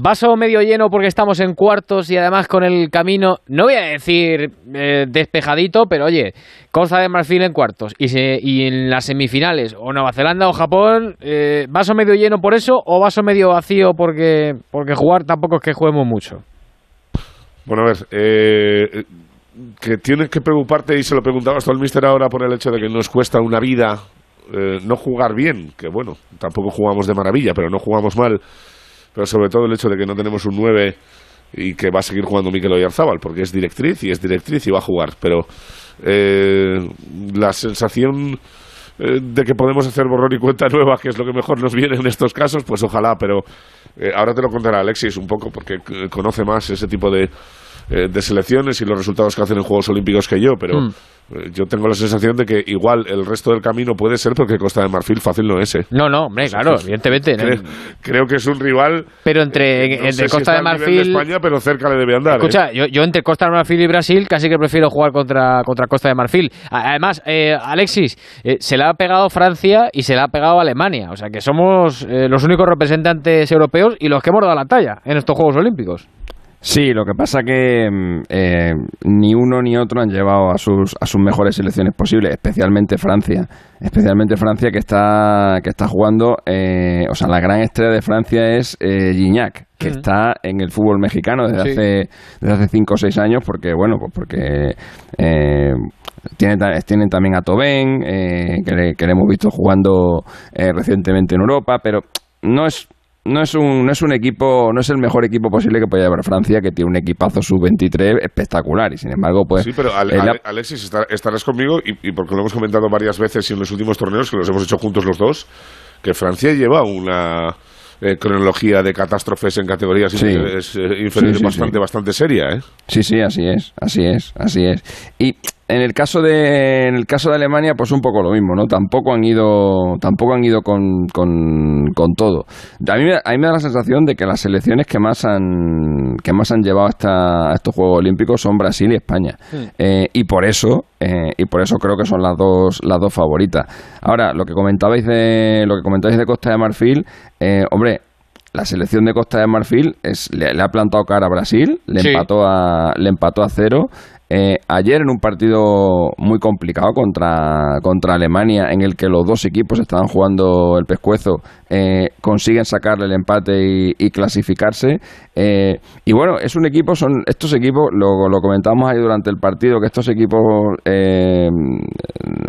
vaso medio lleno porque estamos en cuartos y además con el camino, no voy a decir eh, despejadito, pero oye, Costa de Marfil en cuartos y, se- y en las semifinales, o Nueva Zelanda o Japón, eh, vaso medio lleno por eso o vaso medio vacío porque, porque jugar tampoco es que juguemos mucho. Bueno, a ver, eh, que tienes que preocuparte, y se lo preguntabas tú al mister ahora por el hecho de que nos cuesta una vida eh, no jugar bien, que bueno, tampoco jugamos de maravilla, pero no jugamos mal, pero sobre todo el hecho de que no tenemos un 9 y que va a seguir jugando Mikel Oyarzábal, porque es directriz y es directriz y va a jugar, pero eh, la sensación eh, de que podemos hacer borrón y cuenta nueva, que es lo que mejor nos viene en estos casos, pues ojalá, pero eh, ahora te lo contará Alexis un poco, porque eh, conoce más ese tipo de, eh, de selecciones y los resultados que hacen en Juegos Olímpicos que yo, pero Mm. eh, yo tengo la sensación de que igual el resto del camino puede ser porque Costa de Marfil fácil no es. ¿eh? No, no, hombre, claro, evidentemente. Creo, creo que es un rival. Pero entre, no entre si Costa de Marfil. de España, pero cerca le debe andar. ¿eh? Escucha, yo, yo entre Costa de Marfil y Brasil casi que prefiero jugar contra, contra Costa de Marfil. Además, eh, Alexis, eh, se le ha pegado Francia y se le ha pegado Alemania. O sea que somos eh, los únicos representantes europeos y los que hemos dado la talla en estos Juegos Olímpicos. Sí, lo que pasa que mm, eh, ni uno ni otro han llevado a sus, a sus mejores selecciones posibles, especialmente Francia. Especialmente Francia que está, que está jugando, eh, o sea, la gran estrella de Francia es eh, Gignac, que está en el fútbol mexicano desde Sí. hace desde hace cinco o seis años, porque bueno, pues porque eh, tienen, ta- tienen también a Tobén, eh, que, le, que le hemos visto jugando eh, recientemente en Europa, pero no es no es un no es un equipo no es el mejor equipo posible que puede llevar Francia que tiene un equipazo sub 23 espectacular y sin embargo pues Sí, pero Ale- Alexis, estar- estarás conmigo, y, y porque lo hemos comentado varias veces y en los últimos torneos, que los hemos hecho juntos los dos, que Francia lleva una eh, cronología de catástrofes en categorías Sí. inferiores, eh, Sí, bastante, bastante seria, ¿eh? Sí, sí, así es, así es, así es. Y en el caso de en el caso de Alemania, pues un poco lo mismo, ¿no? Tampoco han ido tampoco han ido con, con, con todo. A mí, me- a mí me da la sensación de que las selecciones que más han que más han llevado hasta a estos Juegos Olímpicos son Brasil y España. Eh, y por eso eh, y por eso creo que son las dos las dos favoritas. Ahora, lo que comentabais de lo que comentabais de Costa de Marfil, eh, hombre, la selección de Costa de Marfil es, le, le ha plantado cara a Brasil, le Sí. empató a le empató a cero. Eh, ayer en un partido muy complicado contra, contra Alemania, en el que los dos equipos estaban jugando el pescuezo, eh, consiguen sacarle el empate y, y clasificarse. Eh, y bueno, es un equipo, son estos equipos, lo, lo comentábamos ahí durante el partido, que estos equipos eh,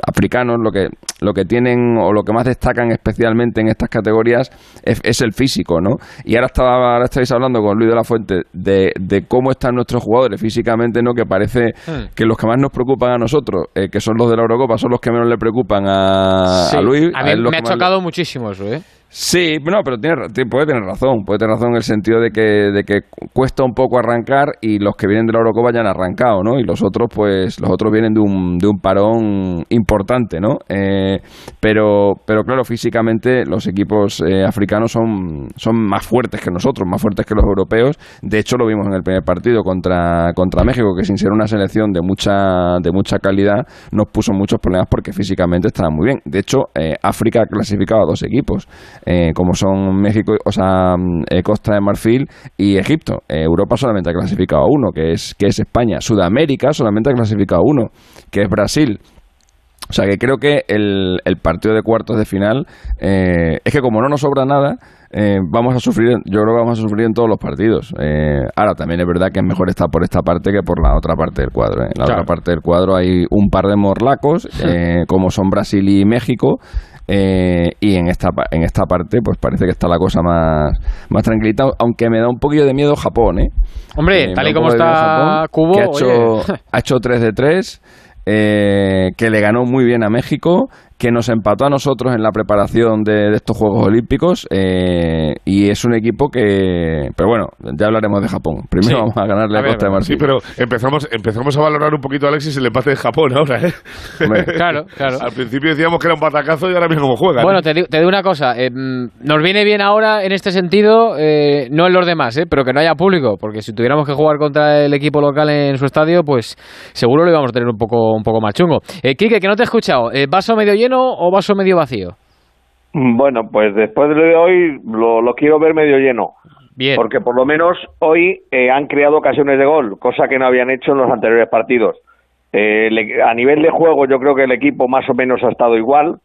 africanos lo que, lo que tienen o lo que más destacan especialmente en estas categorías es, es el físico, ¿no? Y ahora, estaba, ahora estáis hablando con Luis de la Fuente de, de cómo están nuestros jugadores físicamente, ¿no? Que parece Hmm. que los que más nos preocupan a nosotros, eh, que son los de la Eurocopa, son los que menos le preocupan a, Sí, a Luis. a mí me ha le- chocado muchísimo eso, ¿eh? Sí, no, pero tiene, ti- puede tener razón, puede tener razón en el sentido de que, de que cuesta un poco arrancar y los que vienen de la Eurocopa ya han arrancado, ¿no? Y los otros, pues, los otros vienen de un, de un parón importante, ¿no? Eh, pero, pero claro, físicamente los equipos eh, africanos son, son más fuertes que nosotros, más fuertes que los europeos. De hecho, lo vimos en el primer partido contra, contra México, que sin ser una selección de mucha, de mucha calidad, nos puso muchos problemas porque físicamente estaban muy bien. De hecho, eh, África ha clasificado a dos equipos, eh, como son México, o sea, mm, eh, Costa de Marfil y Egipto. Eh, Europa solamente ha clasificado a uno, que es, que es España. Sudamérica solamente ha clasificado a uno, que es Brasil. O sea que creo que el, el partido de cuartos de final eh, es que como no nos sobra nada, eh, vamos a sufrir, yo creo que vamos a sufrir en todos los partidos. Eh, ahora también es verdad que es mejor estar por esta parte que por la otra parte del cuadro. En la Claro. otra parte del cuadro hay un par de morlacos, eh, como son Brasil y México. Eh, y en esta en esta parte pues parece que está la cosa más, más tranquilita aunque me da un poquillo de miedo Japón ¿eh? Hombre, Eh, tal y como está Japón, Cubo, que ha hecho, oye. ha hecho 3 de 3, eh, que le ganó muy bien a México que nos empató a nosotros en la preparación de, de estos Juegos Olímpicos eh, y es un equipo que... Pero bueno, ya hablaremos de Japón. Primero Sí. vamos a ganarle a, A ver, Costa de Marfil. Sí, pero empezamos, empezamos a valorar un poquito, Alexis, el empate de Japón ahora, ¿eh? Hombre. Claro, claro. Al principio decíamos que era un batacazo y ahora mismo cómo juegan. Bueno, te, di- te digo una cosa. eh, nos viene bien ahora en este sentido, eh, no en los demás, eh, pero que no haya público, porque si tuviéramos que jugar contra el equipo local en su estadio, pues seguro lo íbamos a tener un poco, un poco más chungo. Eh, Quique, que no te he escuchado, eh, ¿vaso medio lleno o vaso medio vacío? Bueno, pues después de hoy lo, lo quiero ver medio lleno. Bien. Porque por lo menos hoy eh, han creado ocasiones de gol, cosa que no habían hecho en los anteriores partidos. Eh, le- a nivel de juego yo creo que el equipo más o menos ha estado igual.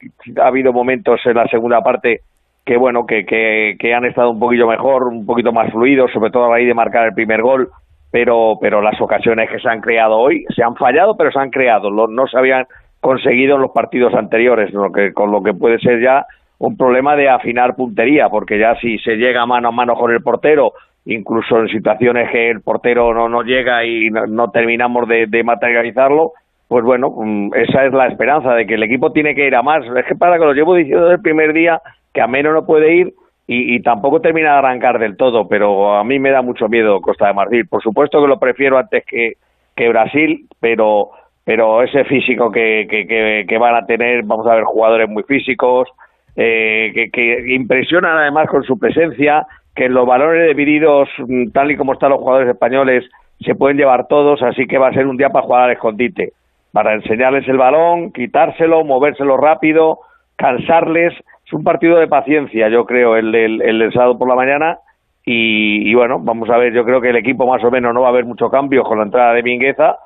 Ha habido momentos en la segunda parte que bueno que, que, que han estado un poquillo mejor, un poquito más fluidos, sobre todo a raíz de marcar el primer gol. Pero, pero las ocasiones que se han creado hoy se han fallado, pero se han creado. No se habían conseguido en los partidos anteriores, lo que, con lo que puede ser ya un problema de afinar puntería, porque ya si se llega mano a mano con el portero, incluso en situaciones que el portero no, no llega y no, terminamos de, de materializarlo, pues bueno, mm, esa es la esperanza de que el equipo tiene que ir a más. Es que para que lo llevo diciendo desde el primer día, que a menos no puede ir y, y tampoco termina de arrancar del todo, pero a mí me da mucho miedo Costa de Marfil. Por supuesto que lo prefiero antes que, que Brasil, pero pero ese físico que, van a tener, vamos a ver jugadores muy físicos, eh, que, impresionan además con su presencia, que los balones divididos, mm, tal y como están los jugadores españoles, se pueden llevar todos, así que va a ser un día para jugar al escondite, para enseñarles el balón, quitárselo, movérselo rápido, cansarles. Es un partido de paciencia, yo creo, el el sábado por la mañana. Y, y bueno, vamos a ver, yo creo que el equipo más o menos no va a haber mucho cambio con la entrada de Mingueza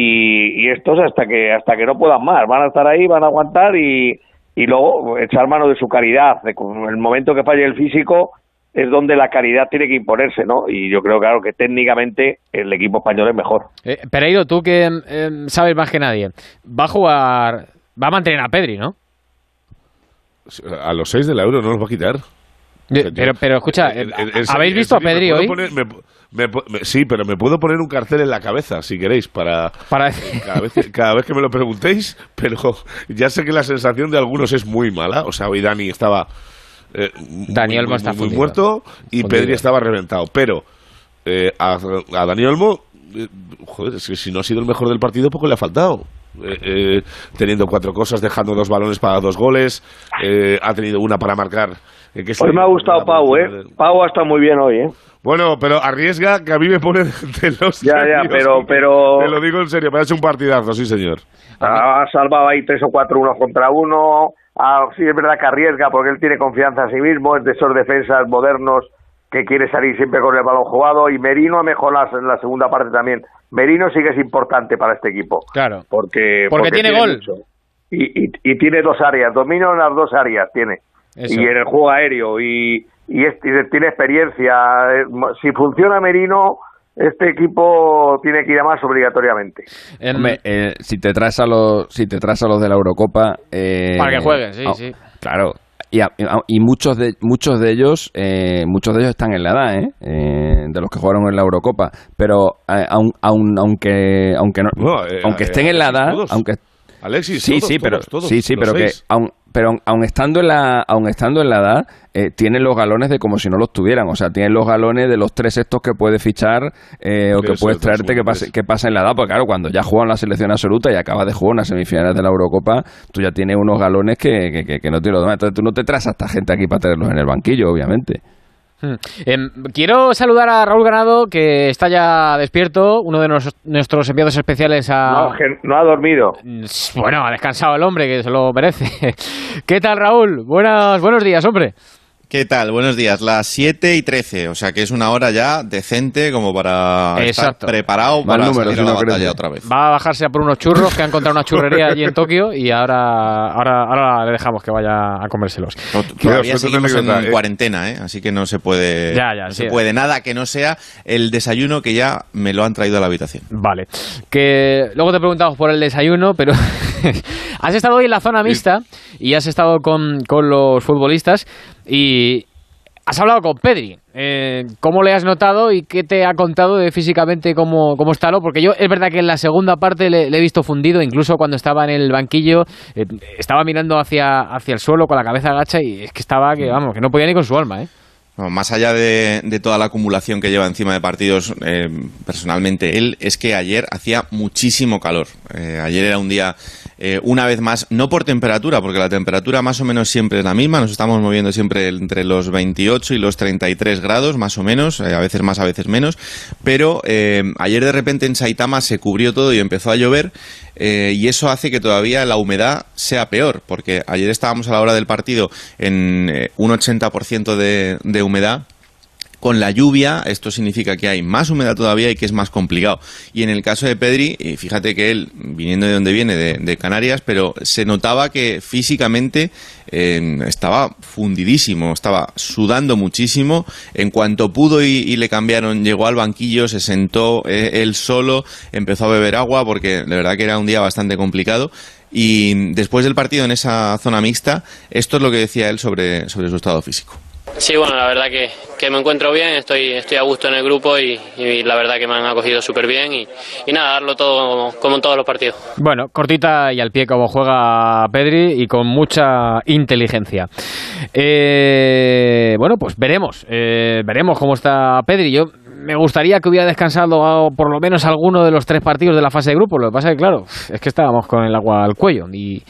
y, y estos hasta que hasta que no puedan más van a estar ahí van a aguantar y, y luego echar mano de su caridad el momento que falle el físico es donde la caridad tiene que imponerse no y yo creo claro que técnicamente el equipo español es mejor Eh, Pereiro, tú que eh, sabes más que nadie, va a jugar, va a mantener a Pedri, ¿no? A los seis del euro no los va a quitar. Pero, pero escucha, eh, en ¿habéis visto a Pedri hoy? poner- me- me me- sí, pero me puedo poner un cartel en la cabeza, si queréis, para, Para- cada, vez que, cada vez que me lo preguntéis, pero ya sé que la sensación de algunos es muy mala. O sea, hoy Dani estaba eh, muy, está muy muerto y Fundido. Pedri estaba reventado. Pero eh, a, a Dani Olmo, eh, joder, es que si no ha sido el mejor del partido, poco le ha faltado. Eh, eh, teniendo cuatro cosas, dejando dos balones para dos goles, eh, ha tenido una para marcar. Eh, que Hoy sí, me ha gustado Pau, ¿eh? Pau ha estado muy bien hoy, ¿eh? Bueno, pero arriesga que a mí me pone de los Ya, ya, pero- pero- Te lo digo en serio, me ha hecho un partidazo, sí, señor. Ha salvado ahí tres o cuatro uno contra uno. Ah, sí, es verdad que arriesga porque él tiene confianza en sí mismo, es de esos defensas modernos que quiere salir siempre con el balón jugado. Y Merino ha mejorado en la segunda parte también. Merino sí que es importante para este equipo. Claro. Porque, Porque tiene gol. y, y tiene dos áreas, domina en las dos áreas, tiene. Eso. Y en el juego aéreo. Y, y, es- y tiene experiencia. Eh, Si funciona Merino, este equipo tiene que ir a más obligatoriamente. Hombre, eh, si te traes a los si te traes a los de la Eurocopa eh, Para que jueguen, sí, sí. claro y, a- y muchos de muchos de ellos eh, muchos de ellos están en la edad ¿eh? Eh, de los que jugaron en la Eurocopa pero eh, aun- aun- aunque aunque no, No, eh, aunque eh, estén en la edad todos. aunque Alexis, sí todos, sí pero todos, sí sí pero que aun, pero aun, aun estando en la aun estando en la edad eh, tienen los galones de como si no los tuvieran o sea tienen los galones de los tres estos que puedes fichar eh, o que Eso, puedes traerte que pase que pasa en la edad. Porque claro cuando ya juegan la selección absoluta y acabas de jugar unas semifinales de la Eurocopa tú ya tienes unos galones que, que, que- que no tienes los demás entonces tú no te traes a esta gente aquí para tenerlos en el banquillo obviamente Hmm. Em, quiero saludar a Raúl Ganado, que está ya despierto, uno de nos- nuestros enviados especiales a... No, que no ha dormido. Bueno, ha descansado el hombre, que se lo merece. ¿Qué tal, Raúl? Buenas, buenos días, hombre. ¿Qué tal? Buenos días. Las 7 y 13, o sea que es una hora ya decente como para Exacto. estar preparado para números, salir a la no batalla crece. otra vez. Va a bajarse a por unos churros, que ha encontrado una churrería allí en Tokio y ahora, ahora, ahora le dejamos que vaya a comérselos. Todavía os cuento seguimos una en eh. cuarentena, ¿eh? así que no se puede, Ya, ya, no sí. se puede nada que no sea el desayuno que ya me lo han traído a la habitación. Vale. Que luego te preguntamos por el desayuno, pero has estado hoy en la zona mixta y has estado con, con los futbolistas y has hablado con Pedri. eh, ¿cómo le has notado y qué te ha contado de físicamente cómo, cómo está lo? Porque yo es verdad que en la segunda parte le, he visto fundido, incluso cuando estaba en el banquillo, eh, estaba mirando hacia, hacia el suelo con la cabeza agacha y es que estaba que, vamos, que no podía ni con su alma, ¿eh? más allá de, toda la acumulación que lleva encima de partidos, eh, personalmente él, es que ayer hacía muchísimo calor. Eh, ayer era un día, eh, una vez más, no por temperatura, porque la temperatura más o menos siempre es la misma, nos estamos moviendo siempre entre los 28 y los 33 grados, más o menos, a veces más, a veces menos, pero ayer de repente en Saitama se cubrió todo y empezó a llover eh, y eso hace que todavía la humedad sea peor, porque ayer estábamos a la hora del partido en eh, un 80% de, de humedad con la lluvia, esto significa que hay más humedad todavía y que es más complicado. Y en el caso de Pedri, fíjate que él, viniendo de donde viene, de, Canarias, pero se notaba que físicamente eh, estaba fundidísimo, estaba sudando muchísimo. En cuanto pudo y, le cambiaron, llegó al banquillo, se sentó eh, él solo, empezó a beber agua porque de verdad que era un día bastante complicado. Y después del partido en esa zona mixta, esto es lo que decía él sobre, sobre su estado físico. Sí, bueno, la verdad que, que, me encuentro bien, estoy, estoy a gusto en el grupo y, la verdad que me han acogido súper bien y, nada, darlo todo como, en todos los partidos. Bueno, cortita y al pie como juega Pedri y con mucha inteligencia. Eh, bueno, pues veremos, eh, veremos cómo está Pedri. Yo me gustaría que hubiera descansado por lo menos alguno de los tres partidos de la fase de grupo. Lo que pasa es que, claro, es que estábamos con el agua al cuello y,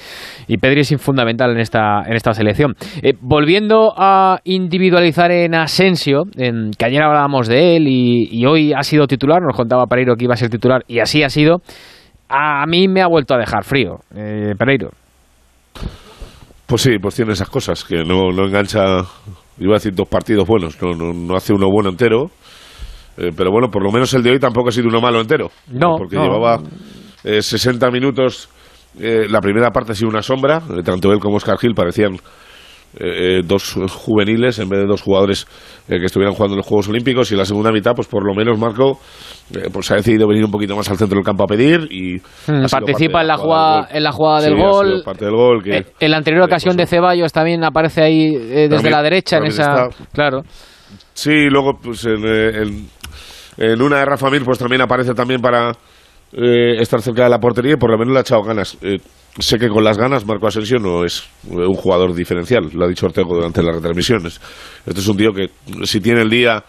y Pedri es fundamental en esta, en esta selección. Eh, volviendo a individualizar en Asensio, en, que ayer hablábamos de él y, hoy ha sido titular, nos contaba Pereiro que iba a ser titular y así ha sido. A mí me ha vuelto a dejar frío, eh, Pereiro. Pues sí, pues tiene esas cosas, que no, no engancha, iba a decir dos partidos buenos, no, no hace uno bueno entero eh, pero bueno, por lo menos el de hoy tampoco ha sido uno malo entero. No. Porque llevaba 60 eh, minutos. Eh, la primera parte ha sido una sombra. tanto él como Oscar Gil parecían dos juveniles en vez de dos jugadores que estuvieran jugando en los Juegos Olímpicos. Y en la segunda mitad, pues por lo menos Marco pues ha decidido venir un poquito más al centro del campo a pedir. y hmm, Participa en la, jugada, en la jugada del gol. Parte del gol en la anterior ocasión de Ceballos también aparece ahí desde la derecha en esa. Claro. Sí, luego pues en, en una de Rafa Mir, pues también aparece también para eh, estar cerca de la portería y por lo menos le ha echado ganas. Eh, sé que con las ganas Marco Asensio no es un jugador diferencial, lo ha dicho Ortego durante las retransmisiones. Este es un tío que si tiene el día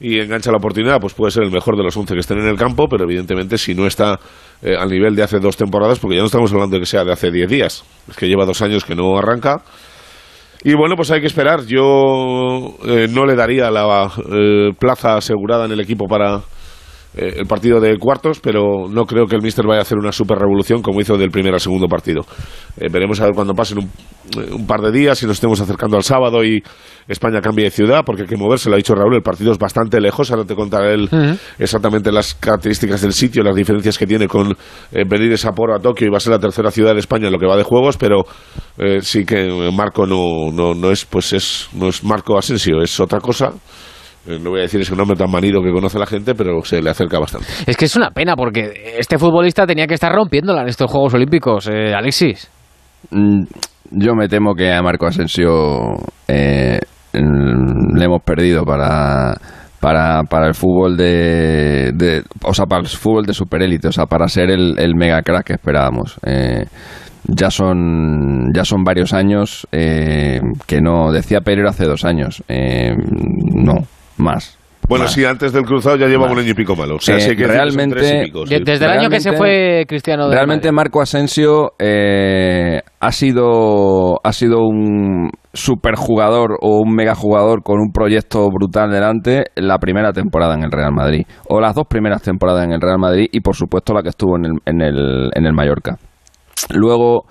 y engancha la oportunidad, pues puede ser el mejor de los 11 que estén en el campo, pero evidentemente si no está eh, al nivel de hace dos temporadas, porque ya no estamos hablando de que sea de hace 10 días, es que lleva dos años que no arranca y bueno, pues hay que esperar. Yo eh, no le daría la eh, plaza asegurada en el equipo para eh, el partido de cuartos, pero no creo que el Mister vaya a hacer una super revolución como hizo del primer al segundo partido. veremos a ver cuando pasen un, par de días, si nos estemos acercando al sábado y España cambie de ciudad, porque hay que moverse, lo ha dicho Raúl, el partido es bastante lejos, ahora te contaré él exactamente las características del sitio, las diferencias que tiene con venir de Sapporo a Tokio y va a ser la tercera ciudad de España en lo que va de juegos, pero eh, sí que Marco no, no, no, es pues es no es Marco Asensio es otra cosa eh, no voy a decir ese nombre tan manido que conoce la gente, pero se le acerca bastante. Es que es una pena porque este futbolista tenía que estar rompiéndola en estos Juegos Olímpicos, eh, Alexis. Mm, yo me temo que a Marco Asensio le hemos perdido para para, para el fútbol de, de, o sea para el fútbol de superélite o sea para ser el, el mega crack que esperábamos eh, ya son ya son varios años eh, que no decía Pereira hace dos años eh, no más bueno, sí, antes del cruzado ya lleva un año y pico malo. O sea, eh, que realmente, desde el año que se fue Cristiano. realmente Marco Asensio ha sido ha sido un superjugador o un megajugador con un proyecto brutal delante la primera temporada en el Real Madrid o las dos primeras temporadas en el Real Madrid y por supuesto la que estuvo en el, en el, en el Mallorca. Luego,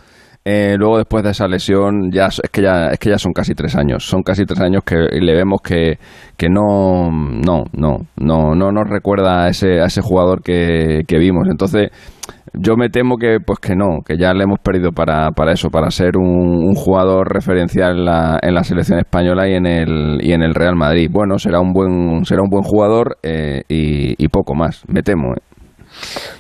eh, luego después de esa lesión ya es que ya es que ya son casi tres años son casi tres años que le vemos que, que no no no no no nos recuerda a ese a ese jugador que, que vimos entonces yo me temo que pues que no que ya le hemos perdido para, para eso para ser un, jugador referencial en la, en la selección española y en el y en el Real Madrid bueno será un buen será un buen jugador eh, y, y, poco más me temo eh.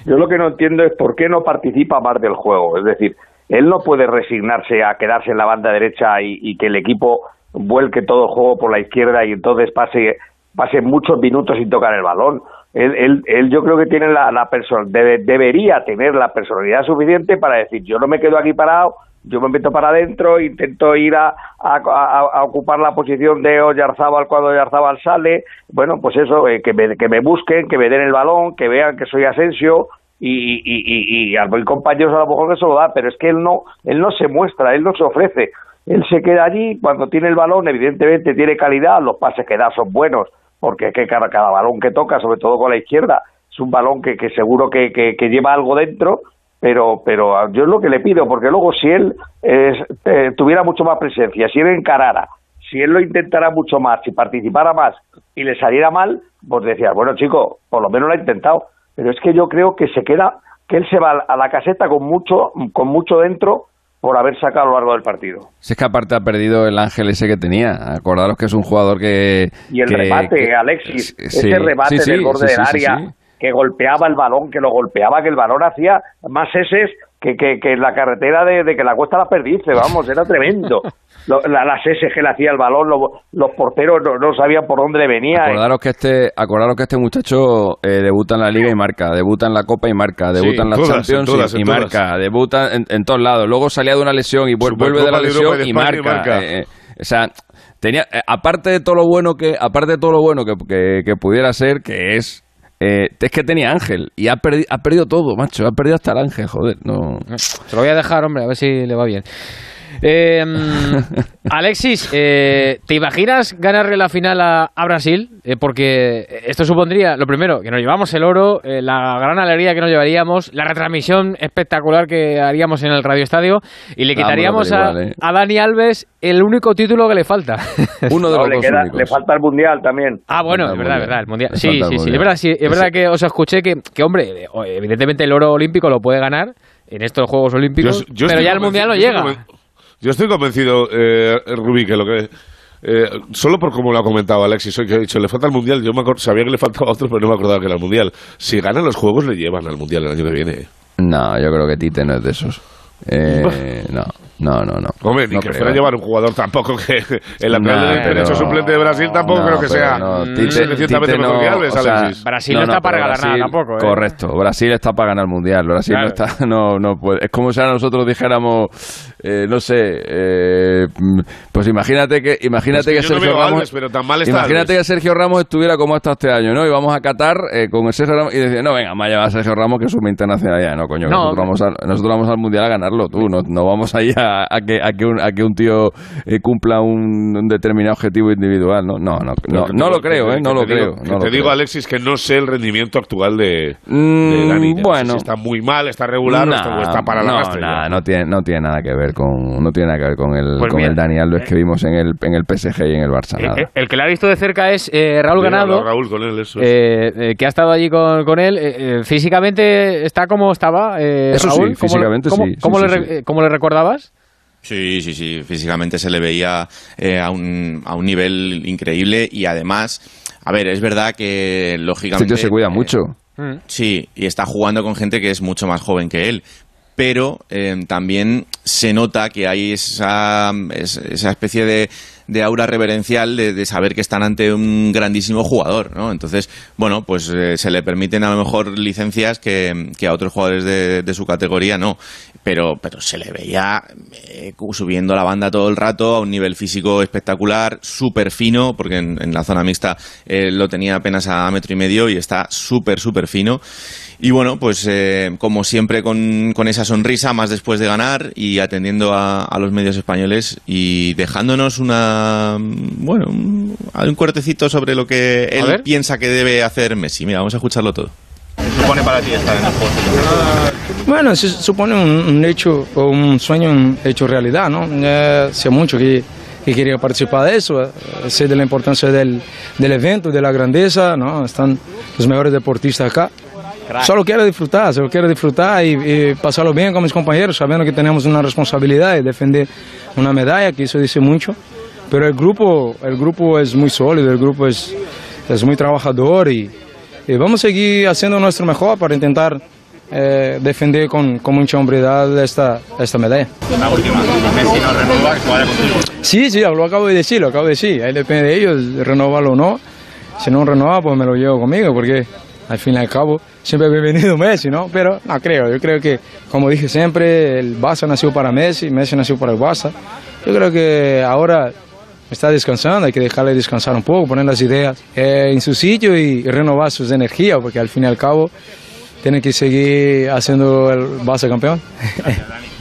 Yo lo que no entiendo es por qué no participa más del juego. Es decir, él no puede resignarse a quedarse en la banda derecha y, que el equipo vuelque todo juego por la izquierda y entonces pase pase muchos minutos sin tocar el balón. Él, él, él yo creo que tiene la, la debería tener la personalidad suficiente para decir, yo no me quedo aquí parado, yo me meto para adentro, intento ir a, a, ocupar la posición de Oyarzábal cuando Oyarzábal sale, bueno, pues eso, eh, que, me, que me busquen, que me den el balón, que vean que soy Asensio, y, y, y, y compañeros a lo mejor que se lo da, pero es que él no, él no se muestra, él no se ofrece. Él se queda allí, cuando tiene el balón, evidentemente tiene calidad, los pases que da son buenos, porque es que cada, balón que toca, sobre todo con la izquierda, es un balón que, que seguro que, que, lleva algo dentro, pero, pero yo es lo que le pido, porque luego si él eh, tuviera mucho más presencia, si él encarara, si él lo intentara mucho más, si participara más y le saliera mal, pues decía, bueno chico, por lo menos lo ha intentado, pero es que yo creo que se queda, que él se va a la caseta con mucho, con mucho dentro por haber sacado a lo largo del partido. Si es que aparte ha perdido el ángel ese que tenía. Acordaros que es un jugador que... Y el remate, Alexis, ese remate del borde del área, que golpeaba el balón, que lo golpeaba, que el balón hacía más eses que, que, que la carretera de, de, que la cuesta la perdice, vamos, era tremendo. las S que le hacía el balón, los porteros no, sabían por dónde le venía. Acordaros que este, acordaros que este muchacho eh, debuta en la Liga y marca, debuta en la Copa y marca, debuta en la Champions y, marca, debuta en, todos lados. Luego salía de una lesión y vuelve de la lesión y marca. Eh, eh, o sea, tenía, aparte de todo lo bueno que, aparte de todo lo bueno que, que pudiera ser, que es es que tenía Ángel y ha, ha perdido todo, macho. Ha perdido hasta el Ángel, joder. No. Se lo voy a dejar, hombre, a ver si le va bien. Eh, Alexis, eh, ¿te imaginas ganarle la final a, Brasil? Eh, porque esto supondría, lo primero, que nos llevamos el oro, eh, la gran alegría que nos llevaríamos, la retransmisión espectacular que haríamos en el Radio Estadio y le quitaríamos a, Dani Alves el único título que le falta. Uno de los le, le, falta el Mundial también. Ah, bueno, es verdad, es verdad, el Mundial. Sí, sí, sí, es verdad, sí, es verdad que os escuché que, que, hombre, evidentemente el oro olímpico lo puede ganar en estos Juegos Olímpicos, pero ya el Mundial no llega. Yo estoy convencido, eh, Rubí, que lo que... Eh, solo por como lo ha comentado Alexis hoy que ha dicho, le falta el Mundial, yo me sabía que le faltaba otro, pero no me acordaba que era el Mundial. Si ganan los Juegos, le llevan al Mundial el año que viene. No, yo creo que Tite no es de esos. Eh, no. No, no, no. Hombre, ni que fuera a llevar un jugador tampoco que el lateral derecho suplente de Brasil tampoco creo que sea no, Tite, mejor que Alves, Alexis. Brasil no, está para ganar nada tampoco. ¿eh? Correcto, Brasil está para ganar el Mundial. Brasil no está, no, no puede. Es como si ahora nosotros dijéramos, eh, no sé, eh, pues imagínate que, imagínate que, Sergio Ramos, pero tan mal está imagínate que Sergio Ramos estuviera como hasta este año, ¿no? Y vamos a Qatar eh, con el Sergio Ramos y decir, no, venga, vamos a llevar a Sergio Ramos que es un internacional ya, no, coño, nosotros, vamos nosotros vamos al Mundial a ganarlo, tú, no, no vamos ahí a a, que, a, que, un, a que un tío eh, cumpla un, determinado objetivo individual. No, no, no, no, lo creo, ¿eh? No lo creo. te digo, Alexis, que no sé el rendimiento actual de, mm, Dani. bueno. está muy mal, está regular o está, para la no, no, tiene, no tiene nada que ver con, no tiene nada que ver con el, pues con el Dani Alves que vimos en el, en el PSG y en el Barça. Eh, el, que le ha visto de cerca es Raúl Ganado. Raúl con él, eso que ha estado allí con, con él. físicamente está como estaba. eso Raúl. sí, físicamente sí. ¿cómo, le, ¿Cómo le recordabas? Sí, sí, sí. Físicamente se le veía eh, a, un, a un nivel increíble y además, a ver, es verdad que lógicamente. Este se cuida mucho. Mm. Sí, y está jugando con gente que es mucho más joven que él. Pero eh, también se nota que hay esa, esa especie de, de aura reverencial de, saber que están ante un grandísimo jugador, ¿no? Entonces, bueno, pues eh, se le permiten a lo mejor licencias que, a otros jugadores de, su categoría no, pero, pero se le veía eh, subiendo la banda todo el rato a un nivel físico espectacular, súper fino, porque en, la zona mixta eh, lo tenía apenas a metro y medio y está súper, súper fino. Y bueno, pues como siempre con, con, esa sonrisa, más después de ganar y atendiendo a, a los medios españoles y dejándonos una bueno, un, un cortecito sobre lo que él piensa que debe hacer Messi. Mira, vamos a escucharlo todo. ¿Qué supone para ti estar en el juego? Bueno, se supone un, hecho, un sueño hecho realidad, ¿no? sé mucho que, que, quería participar de eso, eh, sé de la importancia del, del evento, de la grandeza, ¿no? Están los mejores deportistas acá. Solo quiero disfrutar, solo quiero disfrutar y, pasarlo bien con mis compañeros, sabiendo que tenemos una responsabilidad de defender una medalla, que eso dice mucho. Pero el grupo, el grupo es muy sólido, el grupo es, es muy trabajador y, vamos a seguir haciendo nuestro mejor para intentar eh, defender con, con, mucha hombridad esta, esta medalla. La última, Messi no renueva, Sí, sí, lo acabo de decir, lo acabo de decir. Ahí depende de ellos, renovarlo o no. si no renueva, pues me lo llevo conmigo, porque al fin y al cabo siempre he venido Messi, ¿no? Pero no creo, yo creo que, como dije siempre, el Barça nació para Messi, Messi nació para el Barça. Yo creo que ahora está descansando, hay que dejarle descansar un poco, poner las ideas eh, en su sitio y renovar sus energías, porque al fin y al cabo tiene que seguir haciendo el Barça campeón.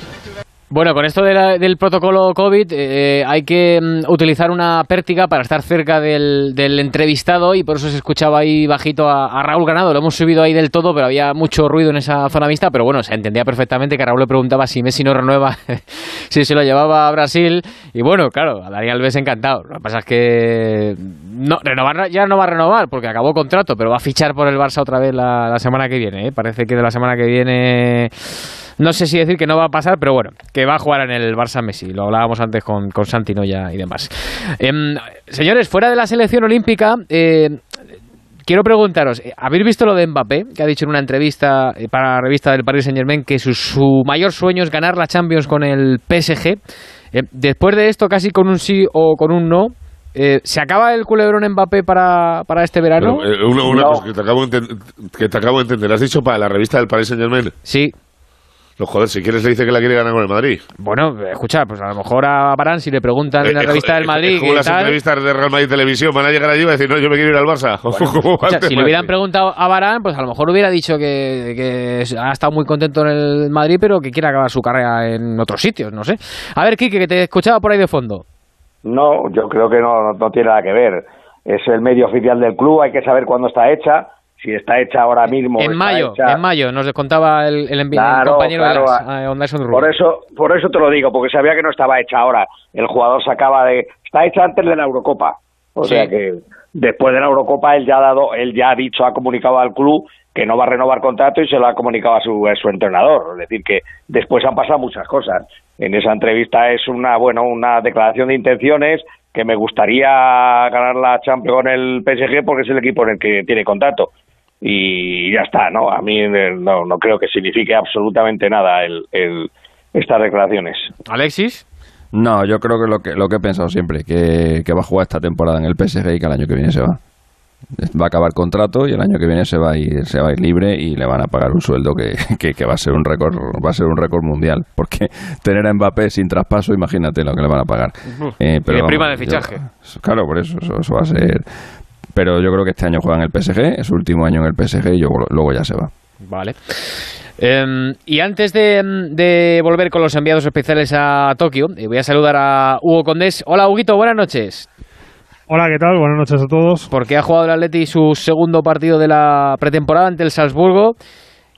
Bueno, con esto de la- del protocolo COVID eh, hay que mm, utilizar una pértiga para estar cerca del, entrevistado y por eso se escuchaba ahí bajito a, Raúl Ganado. Lo hemos subido ahí del todo, pero había mucho ruido en esa zona vista. Pero bueno, se entendía perfectamente que Raúl le preguntaba si Messi no renueva, si se lo llevaba a Brasil. Y bueno, claro, a Dani Alves encantado. Lo que pasa es que no, renovar ya no va a renovar porque acabó contrato, pero va a fichar por el Barça otra vez la, la semana que viene. ¿eh? Parece que de la semana que viene no sé si decir que no va a pasar, pero bueno, que va a jugar en el Barça Messi. Lo hablábamos antes con, con Santi Noya y demás. Em, señores, fuera de la selección olímpica, eh, quiero preguntaros, eh, ¿habéis visto lo de Mbappé? Que ha dicho en una entrevista eh, para la revista del Paris Saint Germain que su, su mayor sueño es ganar la Champions con el PSG. Eh, después de esto, casi con un sí o con un no, eh, ¿se acaba el culebrón Mbappé para, para este verano? Pero, eh, una una cosa que te, acabo de que te acabo de entender. ¿Has dicho para la revista del Paris Saint Germain? Sí. No, joder, si quieres le dice que la quiere ganar con el Madrid. Bueno, escucha, pues a lo mejor a Barán si le preguntan en la Eh, revista eh, del Madrid es como qué las tal, entrevistas de Real Madrid Televisión van a llegar allí y van a decir, no, yo me quiero ir al Barça. ¿Cómo va Escucha, el si le hubieran preguntado a Barán, pues a lo mejor hubiera dicho que, que ha estado muy contento en el Madrid, pero que quiere acabar su carrera en otros sitios, no sé. A ver, Kike, que te escuchaba por ahí de fondo. No, yo creo que no, no, no tiene nada que ver. Es el medio oficial del club, hay que saber cuándo está hecha. Si está hecha ahora mismo. En mayo, hecha- en mayo, nos contaba el, el Claro, compañero claro, de las, a- eh, Por eso, por eso te lo digo, porque sabía que no estaba hecha ahora. El jugador se acaba de, está hecha antes de la Eurocopa. O Sí. sea que después de la Eurocopa él ya ha dado, él ya ha dicho, ha comunicado al club que no va a renovar contrato y se lo ha comunicado a su, a su entrenador. Es decir que después han pasado muchas cosas. En esa entrevista es una, bueno, una declaración de intenciones que me gustaría ganar la Champions con el PSG porque es el equipo en el que tiene contrato y ya está, ¿no? A mí eh, no, no creo que signifique absolutamente nada el, el- estas declaraciones. Alexis. No, yo creo que lo que, lo que he pensado siempre, que, que va a jugar esta temporada en el PSG y que el año que viene se va. Va a acabar contrato y el año que viene se va a ir, se va a ir libre y le van a pagar un sueldo que, que, que va a ser un récord, va a ser un récord mundial. Porque tener a Mbappé sin traspaso, imagínate lo que le van a pagar. Uf, Eh, y de prima de yo- fichaje. claro, por eso, eso, eso va a ser. Pero yo creo que este año juega en el PSG, es su último año en el PSG y luego, luego ya se va. Vale. Em, y antes de, de volver con los enviados especiales a Tokio, eh, voy a saludar a Hugo Condés. Hola, Huguito, buenas noches. Hola, ¿qué tal? Buenas noches a todos. Porque ha jugado el Atleti su segundo partido de la pretemporada ante el Salzburgo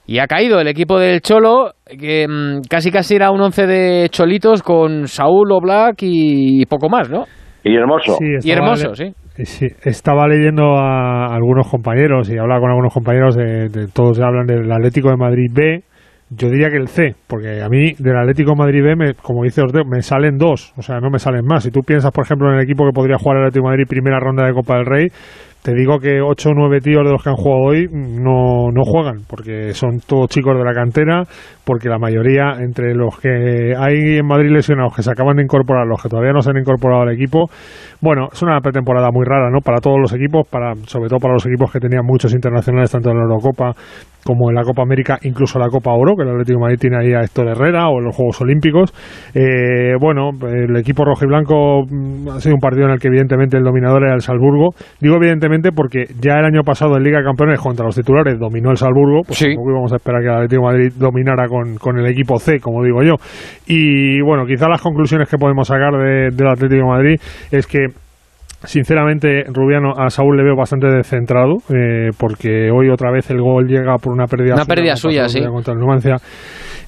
y ha caído el equipo del Cholo, que mm, casi casi era un once de cholitos con Saúl Oblak y poco más, ¿no? Y hermoso. Sí, y hermoso, sí. Sí, estaba leyendo a algunos compañeros y hablaba con algunos compañeros de, de- todos hablan del Atlético de Madrid B. Yo diría que el C, porque a mí del Atlético de Madrid B, me, como dice Ortega, me salen dos, o sea, no me salen más. Si tú piensas, por ejemplo, en el equipo que podría jugar el Atlético de Madrid primera ronda de Copa del Rey, te digo que 8 o 9 tíos de los que han jugado hoy no, no juegan, porque son todos chicos de la cantera, porque la mayoría, entre los que hay en Madrid lesionados, que se acaban de incorporar, los que todavía no se han incorporado al equipo, bueno, es una pretemporada muy rara, ¿no? Para todos los equipos, para sobre todo para los equipos que tenían muchos internacionales, tanto en la Eurocopa como en la Copa América, incluso la Copa Oro, que el Atlético de Madrid tiene ahí a Héctor Herrera, o en los Juegos Olímpicos. Eh, bueno, el equipo rojo y blanco mm, ha sido un partido en el que evidentemente el dominador era el Salzburgo. Digo evidentemente porque ya el año pasado en Liga de Campeones contra los titulares dominó el Salzburgo, pues tampoco íbamos a esperar que el Atlético de Madrid dominara con, con el equipo C, como digo yo. Y bueno, quizá las conclusiones que podemos sacar de- del Atlético de Madrid es que Sinceramente, Rubiano, a Saúl le veo bastante descentrado, eh, porque hoy otra vez el gol llega por una pérdida Una pérdida suya, pasó el sí. Contra el Numancia.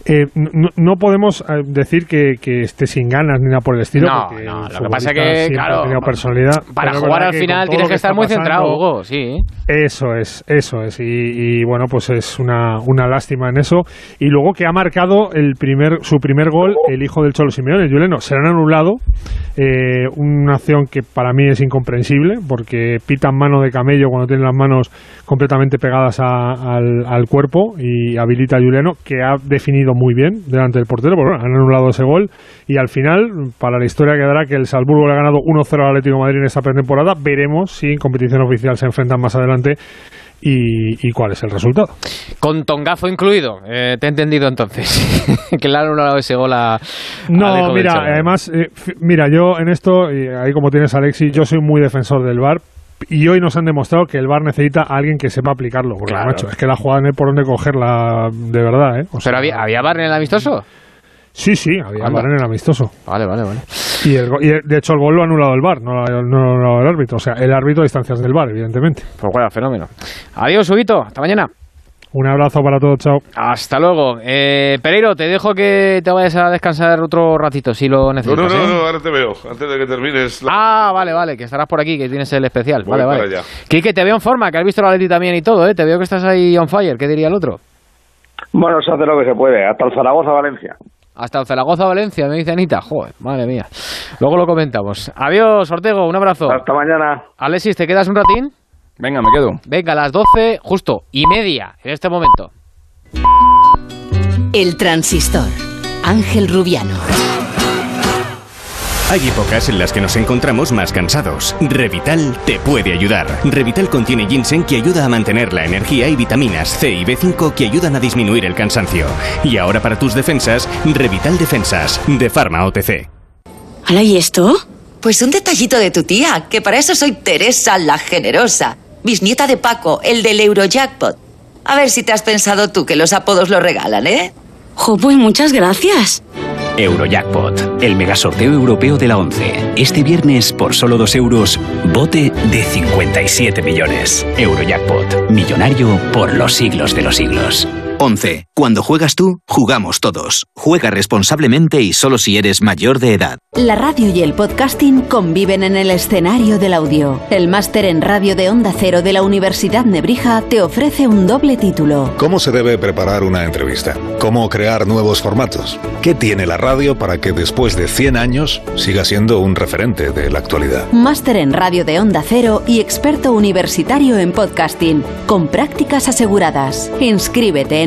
Eh, no, no podemos eh, decir que, que esté sin ganas ni nada por el estilo. No, porque no, el lo que pasa futbolista que, claro, ha personalidad. Para es jugar al que final tienes que estar muy pasando- centrado, Hugo, sí. eso es, eso es. Y, y, bueno, pues es una, una lástima en eso. Y luego que ha marcado el primer, su primer gol el hijo del Cholo Simeone, Juliano. Se le han anulado. eh, una acción que para mí es incomprensible porque pitan mano de camello cuando tienen las manos completamente pegadas a- al, cuerpo y habilita a Juliano que ha definido muy bien delante del portero, bueno, han anulado ese gol y al final, para la historia quedará que el Salzburgo le ha ganado 1-0 al Atlético Madrid en esta pretemporada. Veremos si en competición oficial se enfrentan más adelante y, y cuál es el resultado. Con tongazo incluido. Eh, te he entendido entonces. que le han anulado ese gol a. No, mira, Chaval. además, eh, mira, yo en esto, y ahí como tienes a Alexi, yo soy muy defensor del VAR. Y hoy nos han demostrado que el VAR necesita a alguien que sepa aplicarlo. Porque, Claro. macho, es que la jugada no hay por dónde cogerla de verdad, ¿eh? O sea, ¿Pero había, había bar en el amistoso? Sí, sí, había Anda. VAR en el amistoso. Vale, vale, vale. Y, el y el- de hecho el gol lo ha anulado el VAR, no lo, ha- no anulado el árbitro. O sea, el árbitro a distancias del VAR, evidentemente. Pues bueno, fenómeno. Adiós, Huguito. Hasta mañana. Un abrazo para todos, chao. Hasta luego. Eh, Pereiro, te dejo que te vayas a descansar otro ratito si lo No, necesitas. no, no, ¿eh? no, ahora te veo. Antes de que termines. la- Ah, vale, vale, que estarás por aquí, que tienes el especial. Voy vale, para vale. allá. Quique, te veo en forma, que has visto la Leti también y todo, ¿eh? Te veo que estás ahí on fire. ¿Qué diría el otro? Bueno, se hace lo que se puede, hasta el Zaragoza-Valencia. Hasta el Zaragoza, Valencia, me dice Anita. Joder, madre mía. Luego lo comentamos. Adiós, Ortego, un abrazo. Hasta mañana. Alexis, ¿te quedas un ratín? Venga, me quedo. Venga, a las 12, justo, y media, en este momento. El transistor. Ángel Rubiano. Hay épocas en las que nos encontramos más cansados. Revital te puede ayudar. Revital contiene ginseng que ayuda a mantener la energía y vitaminas C y B5 que ayudan a disminuir el cansancio. Y ahora para tus defensas, Revital Defensas, de Pharma OTC. ¿Hala y esto? Pues un detallito de tu tía, que para eso soy Teresa la Generosa, bisnieta de Paco, el del Eurojackpot. A ver si te has pensado tú que los apodos lo regalan, ¿eh? Jo, pues muchas gracias. Eurojackpot, el megasorteo europeo de la 11. Este viernes, por solo 2 euros, bote de 57 millones. Eurojackpot, millonario por los siglos de los siglos. 11. Cuando juegas tú, jugamos todos. Juega responsablemente y solo si eres mayor de edad. La radio y el podcasting conviven en el escenario del audio. El máster en radio de Onda Cero de la Universidad Nebrija te ofrece un doble título. ¿Cómo se debe preparar una entrevista? ¿Cómo crear nuevos formatos? ¿Qué tiene la radio para que después de 100 años siga siendo un referente de la actualidad? Máster en radio de Onda Cero y experto universitario en podcasting, con prácticas aseguradas. Inscríbete en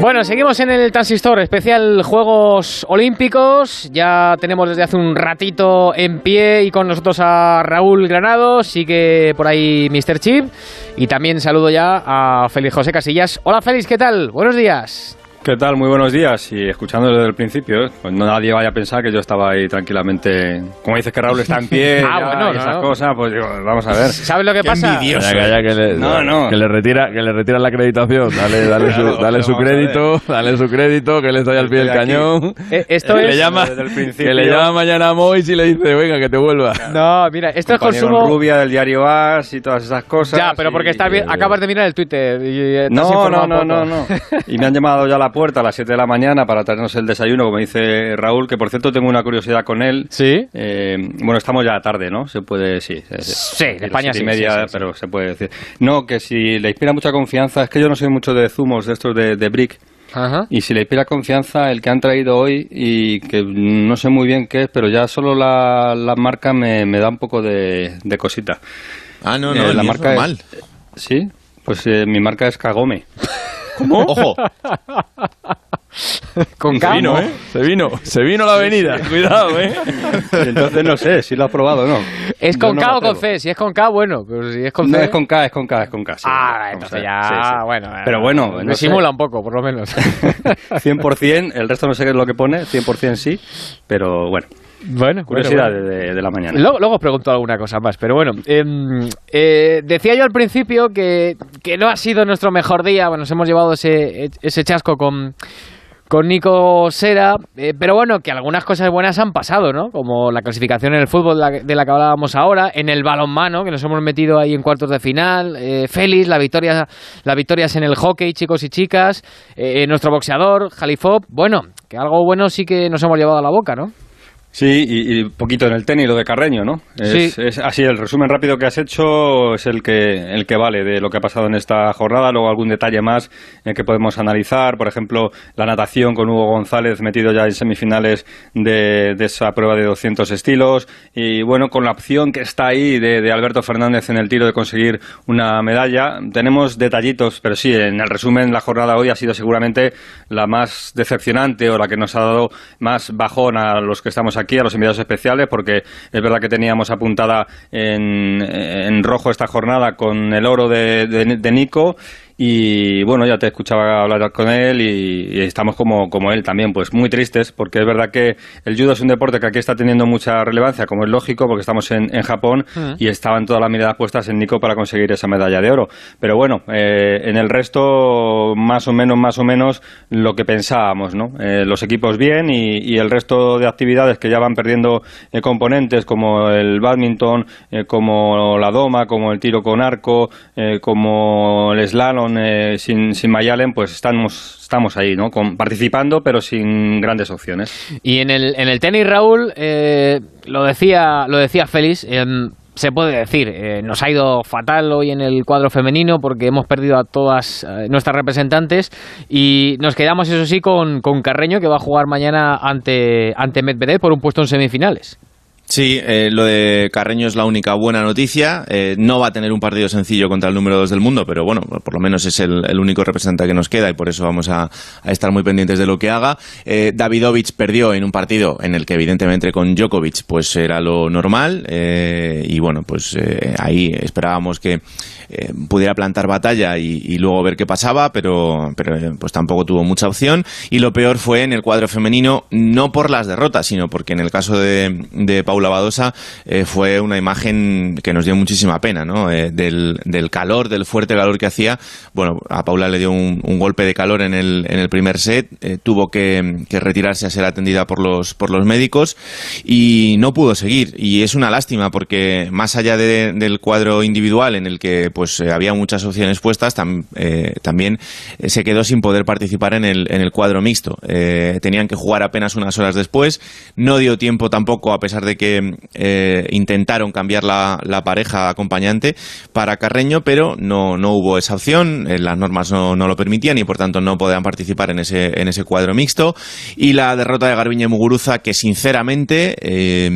Bueno, seguimos en el Transistor, especial Juegos Olímpicos. Ya tenemos desde hace un ratito en pie y con nosotros a Raúl Granado, sigue por ahí Mr. Chip. Y también saludo ya a Félix José Casillas. Hola Félix, ¿qué tal? Buenos días. ¿Qué tal? Muy buenos días. Y escuchando desde el principio, ¿eh? pues no nadie vaya a pensar que yo estaba ahí tranquilamente. Como dices que Raúl está en pie Ah, ya, bueno, y no, esas no. cosas, pues digo, vamos a ver. ¿Sabes lo que Qué pasa? que le, No, no. que le retira, que le retira la acreditación. Dale, dale su, Claro, dale su crédito, dale su crédito, que le estoy al pie del cañón. Eh, esto que es- le llama, Desde el principio. que le llama mañana a Mois y le dice, venga, que te vuelva. No, mira, esto es consumo. Rubia del diario As y todas esas cosas. Ya, pero porque y- estás bien, acabas de mirar el Twitter y No, no, no, no, no. Y me han llamado ya a la puerta a las 7 de la mañana para traernos el desayuno, como dice Raúl, que por cierto tengo una curiosidad con él. Sí. Eh, bueno, estamos ya tarde, ¿no? Se puede, sí. Sí, en España sí, y media, sí, sí, sí. pero se puede decir. No, que si le inspira mucha confianza, es que yo no soy mucho de zumos de estos de, de Brick. Ajá. Y si le inspira confianza el que han traído hoy y que no sé muy bien qué es, pero ya solo la, la marca me, me da un poco de, de cosita. Ah, no, Eh, no, el la es marca normal. Sí, pues eh, mi marca es Kagome. Ojo. Con K. Se vino, ¿eh? Se vino, se vino la avenida. Cuidado, ¿eh? Entonces no sé si lo has probado o no. ¿Es con no K o con. C? Si es con K, bueno. Pero si es con No C... es con K, es con K, es con K. sí. Ah, entonces ya, Sí, sí. bueno. Pero bueno, no me sé. simula un poco, por lo menos. 100%, el resto no sé qué es lo que pone, 100% sí, pero bueno. Bueno, Curiosidad bueno, De, de la mañana. Luego, luego os pregunto alguna cosa más, pero bueno. em, eh, decía yo al principio que, que no ha sido nuestro mejor día. Bueno, nos hemos llevado ese, ese chasco con, con Nico Sera, eh, pero bueno, que algunas cosas buenas han pasado, ¿no? Como la clasificación en el fútbol de la, de la que hablábamos ahora, en el balonmano, que nos hemos metido ahí en cuartos de final, eh, Félix, la victoria, las victorias en el hockey, chicos y chicas, eh, nuestro boxeador, Jalifop, bueno, que algo bueno sí que nos hemos llevado a la boca, ¿no? Sí, y, poquito en el tenis, lo de Carreño, ¿no? Es, Sí. es así, el resumen rápido que has hecho es el que, el que vale de lo que ha pasado en esta jornada. Luego algún detalle más eh, que podemos analizar. Por ejemplo, la natación con Hugo González metido ya en semifinales de, de esa prueba de 200 estilos. Y bueno, con la opción que está ahí de, de Alberto Fernández en el tiro de conseguir una medalla. Tenemos detallitos, pero sí, en el resumen la jornada hoy ha sido seguramente la más decepcionante o la que nos ha dado más bajón a los que estamos aquí, a los enviados especiales, porque es verdad que teníamos apuntada en, en rojo esta jornada con el oro de, de- de Nico. Y bueno, ya te escuchaba hablar con él y, y estamos como, como él también, pues muy tristes, porque es verdad que el judo es un deporte que aquí está teniendo mucha relevancia, como es lógico, porque estamos en, en Japón y estaban todas las miradas puestas en Nico para conseguir esa medalla de oro. Pero bueno, eh, en el resto, más o menos, más o menos, lo que pensábamos, ¿no? Eh, los equipos bien y, y el resto de actividades que ya van perdiendo eh, componentes, como el badminton, eh, como la doma, como el tiro con arco, eh, como el slalom eh, sin, sin Mayalen, pues estamos, estamos ahí, ¿no? Con- participando, pero sin grandes opciones. Y en el, en el tenis, Raúl, eh, lo decía lo decía Félix, em, se puede decir, eh, nos ha ido fatal hoy en el cuadro femenino porque hemos perdido a todas eh, nuestras representantes y nos quedamos, eso sí, con, con Carreño que va a jugar mañana ante, ante Medvedev por un puesto en semifinales. Sí, eh, lo de Carreño es la única buena noticia. Eh, no va a tener un partido sencillo contra el número 2 del mundo, pero bueno, por lo menos es el, único representante que nos queda y por eso vamos a, estar muy pendientes de lo que haga. Eh, Davidovich perdió en un partido en el que evidentemente con Djokovic pues era lo normal eh, y bueno, pues ahí esperábamos que pudiera plantar batalla y, luego ver qué pasaba, pero, pero pues tampoco tuvo mucha opción. Y lo peor fue en el cuadro femenino, no por las derrotas, sino porque en el caso de, de Paula eh, fue una imagen que nos dio muchísima pena, ¿no? Eh, del, calor, del fuerte calor que hacía. Bueno, a Paula le dio un, golpe de calor en el, en el primer set, eh, tuvo que, retirarse a ser atendida por los, por los médicos y no pudo seguir. Y es una lástima porque más allá de- del cuadro individual en el que pues había muchas opciones puestas, tam- también se quedó sin poder participar en el, en el cuadro mixto. Tenían que jugar apenas unas horas después. No dio tiempo tampoco, a pesar de que eh, intentaron cambiar la, la pareja acompañante para Carreño, pero no, no hubo esa opción. Eh, las normas no, no lo permitían y por tanto no podían participar en ese, en ese cuadro mixto. Y la derrota de Garbiñe Muguruza, que sinceramente eh,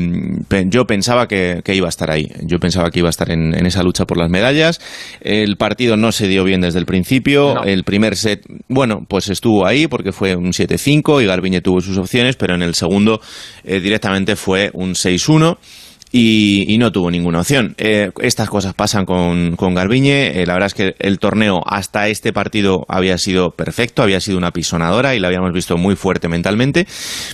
yo pensaba que, que iba a estar ahí. Yo pensaba que iba a estar en, en esa lucha por las medallas. El partido no se dio bien desde el principio. No. El primer set, bueno, pues estuvo ahí porque fue un 7-5 y Garbiñe tuvo sus opciones, pero en el segundo eh, directamente fue un 6-1. Y, no tuvo ninguna opción. Eh, estas cosas pasan con, con Garbiñe. Eh, la verdad es que el torneo hasta este partido había sido perfecto, había sido una pisonadora y la habíamos visto muy fuerte mentalmente.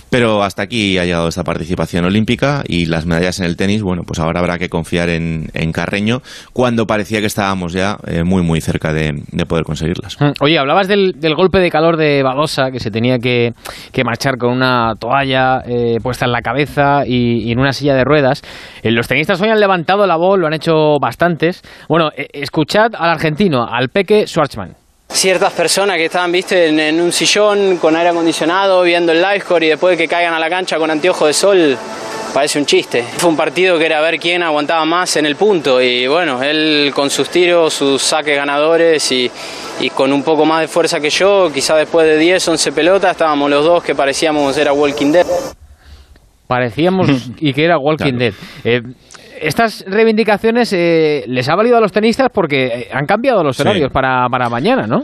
Pero hasta aquí ha llegado esta participación olímpica y las medallas en el tenis, bueno, pues ahora habrá que confiar en, en Carreño cuando parecía que estábamos ya eh, muy, muy cerca de, de poder conseguirlas. Mm. Oye, hablabas del, del golpe de calor de Badosa, que se tenía que, que marchar con una toalla puesta en la cabeza y en una silla de ruedas. Eh, los tenistas hoy han levantado la voz, lo han hecho bastantes. Bueno, eh, escuchad al argentino, al Peque Schwartzman. Ciertas personas que estaban, viste, en, en un sillón con aire acondicionado, viendo el live score y después de que caigan a la cancha con anteojos de sol, parece un chiste. Fue un partido que era ver quién aguantaba más en el punto y bueno, él con sus tiros, sus saques ganadores y, y con un poco más de fuerza que yo, quizás después de 10, 11 pelotas, estábamos los dos que parecíamos era Walking Dead. Parecíamos y que era Walking Dead. Eh, estas reivindicaciones eh, les ha valido a los tenistas porque eh, han cambiado los Sí. horarios para, para mañana, ¿no?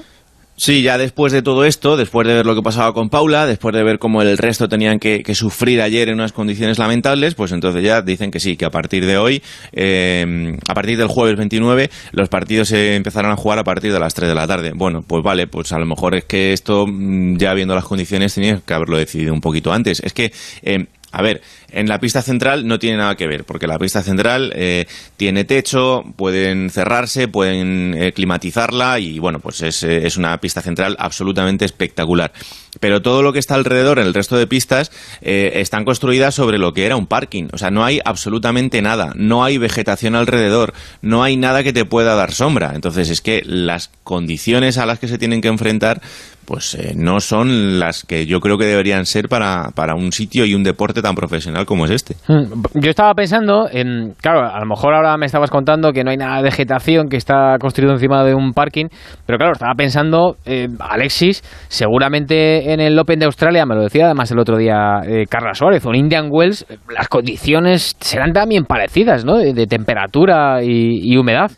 Sí, ya después de todo esto, después de ver lo que pasaba con Paula, después de ver cómo el resto tenían que, sufrir ayer en unas condiciones lamentables, pues entonces ya dicen que sí, que a partir de hoy, eh, a partir del jueves 29, los partidos se empezarán a jugar a partir de las 3 de la tarde. Bueno, pues vale, pues a lo mejor es que esto, mm, ya viendo las condiciones, tenía que haberlo decidido un poquito antes. Es que eh, a ver, en la pista central no tiene nada que ver, porque la pista central eh, tiene techo, pueden cerrarse, pueden eh, climatizarla y bueno, pues es, eh, es, una pista central absolutamente espectacular. Pero todo lo que está alrededor, en el resto de pistas, están construidas sobre lo que era un parking. O sea, no hay absolutamente nada, no hay vegetación alrededor, no hay nada que te pueda dar sombra. Entonces es que las condiciones a las que se tienen que enfrentar pues eh, no son las que yo creo que deberían ser para, para un sitio y un deporte tan profesional como es este. Hmm. Yo estaba pensando en, claro, a lo mejor ahora me estabas contando que no hay nada de vegetación, que está construido encima de un parking, pero claro, estaba pensando, eh, Alexis, seguramente en el Open de Australia, me lo decía además el otro día eh, Carla Suárez, o en Indian Wells, las condiciones serán también parecidas, ¿no? De, temperatura y humedad.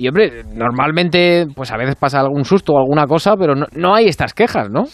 Y hombre, normalmente, pues a veces pasa algún susto o alguna cosa, pero no, no hay estas quejas, ¿no?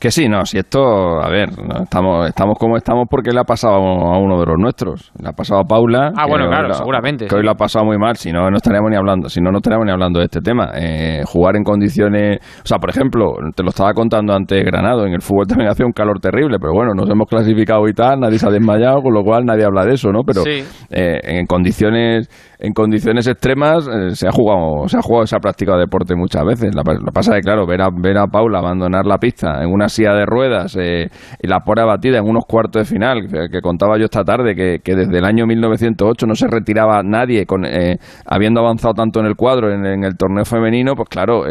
Que sí, no, si esto, a ver, estamos, estamos como estamos porque le ha pasado a uno de los nuestros. Le ha pasado a Paula. Ah, bueno, claro, seguramente. Que hoy lo ha pasado muy mal, si no, no estaríamos ni hablando, si no, no estaríamos ni hablando de este tema. Eh, jugar en condiciones, o sea, por ejemplo, te lo estaba contando antes Granado, en el fútbol también hacía un calor terrible, pero bueno, nos hemos clasificado y tal, nadie se ha desmayado, con lo cual nadie habla de eso, ¿no? Pero eh, en condiciones en condiciones extremas eh, se ha jugado se ha jugado se ha practicado deporte muchas veces. Lo que pasa que claro ver a ver a Paula abandonar la pista en una silla de ruedas eh, y la pone abatida en unos cuartos de final que, contaba yo esta tarde que, desde el año 1908 no se retiraba nadie con eh, habiendo avanzado tanto en el cuadro en, en el torneo femenino pues claro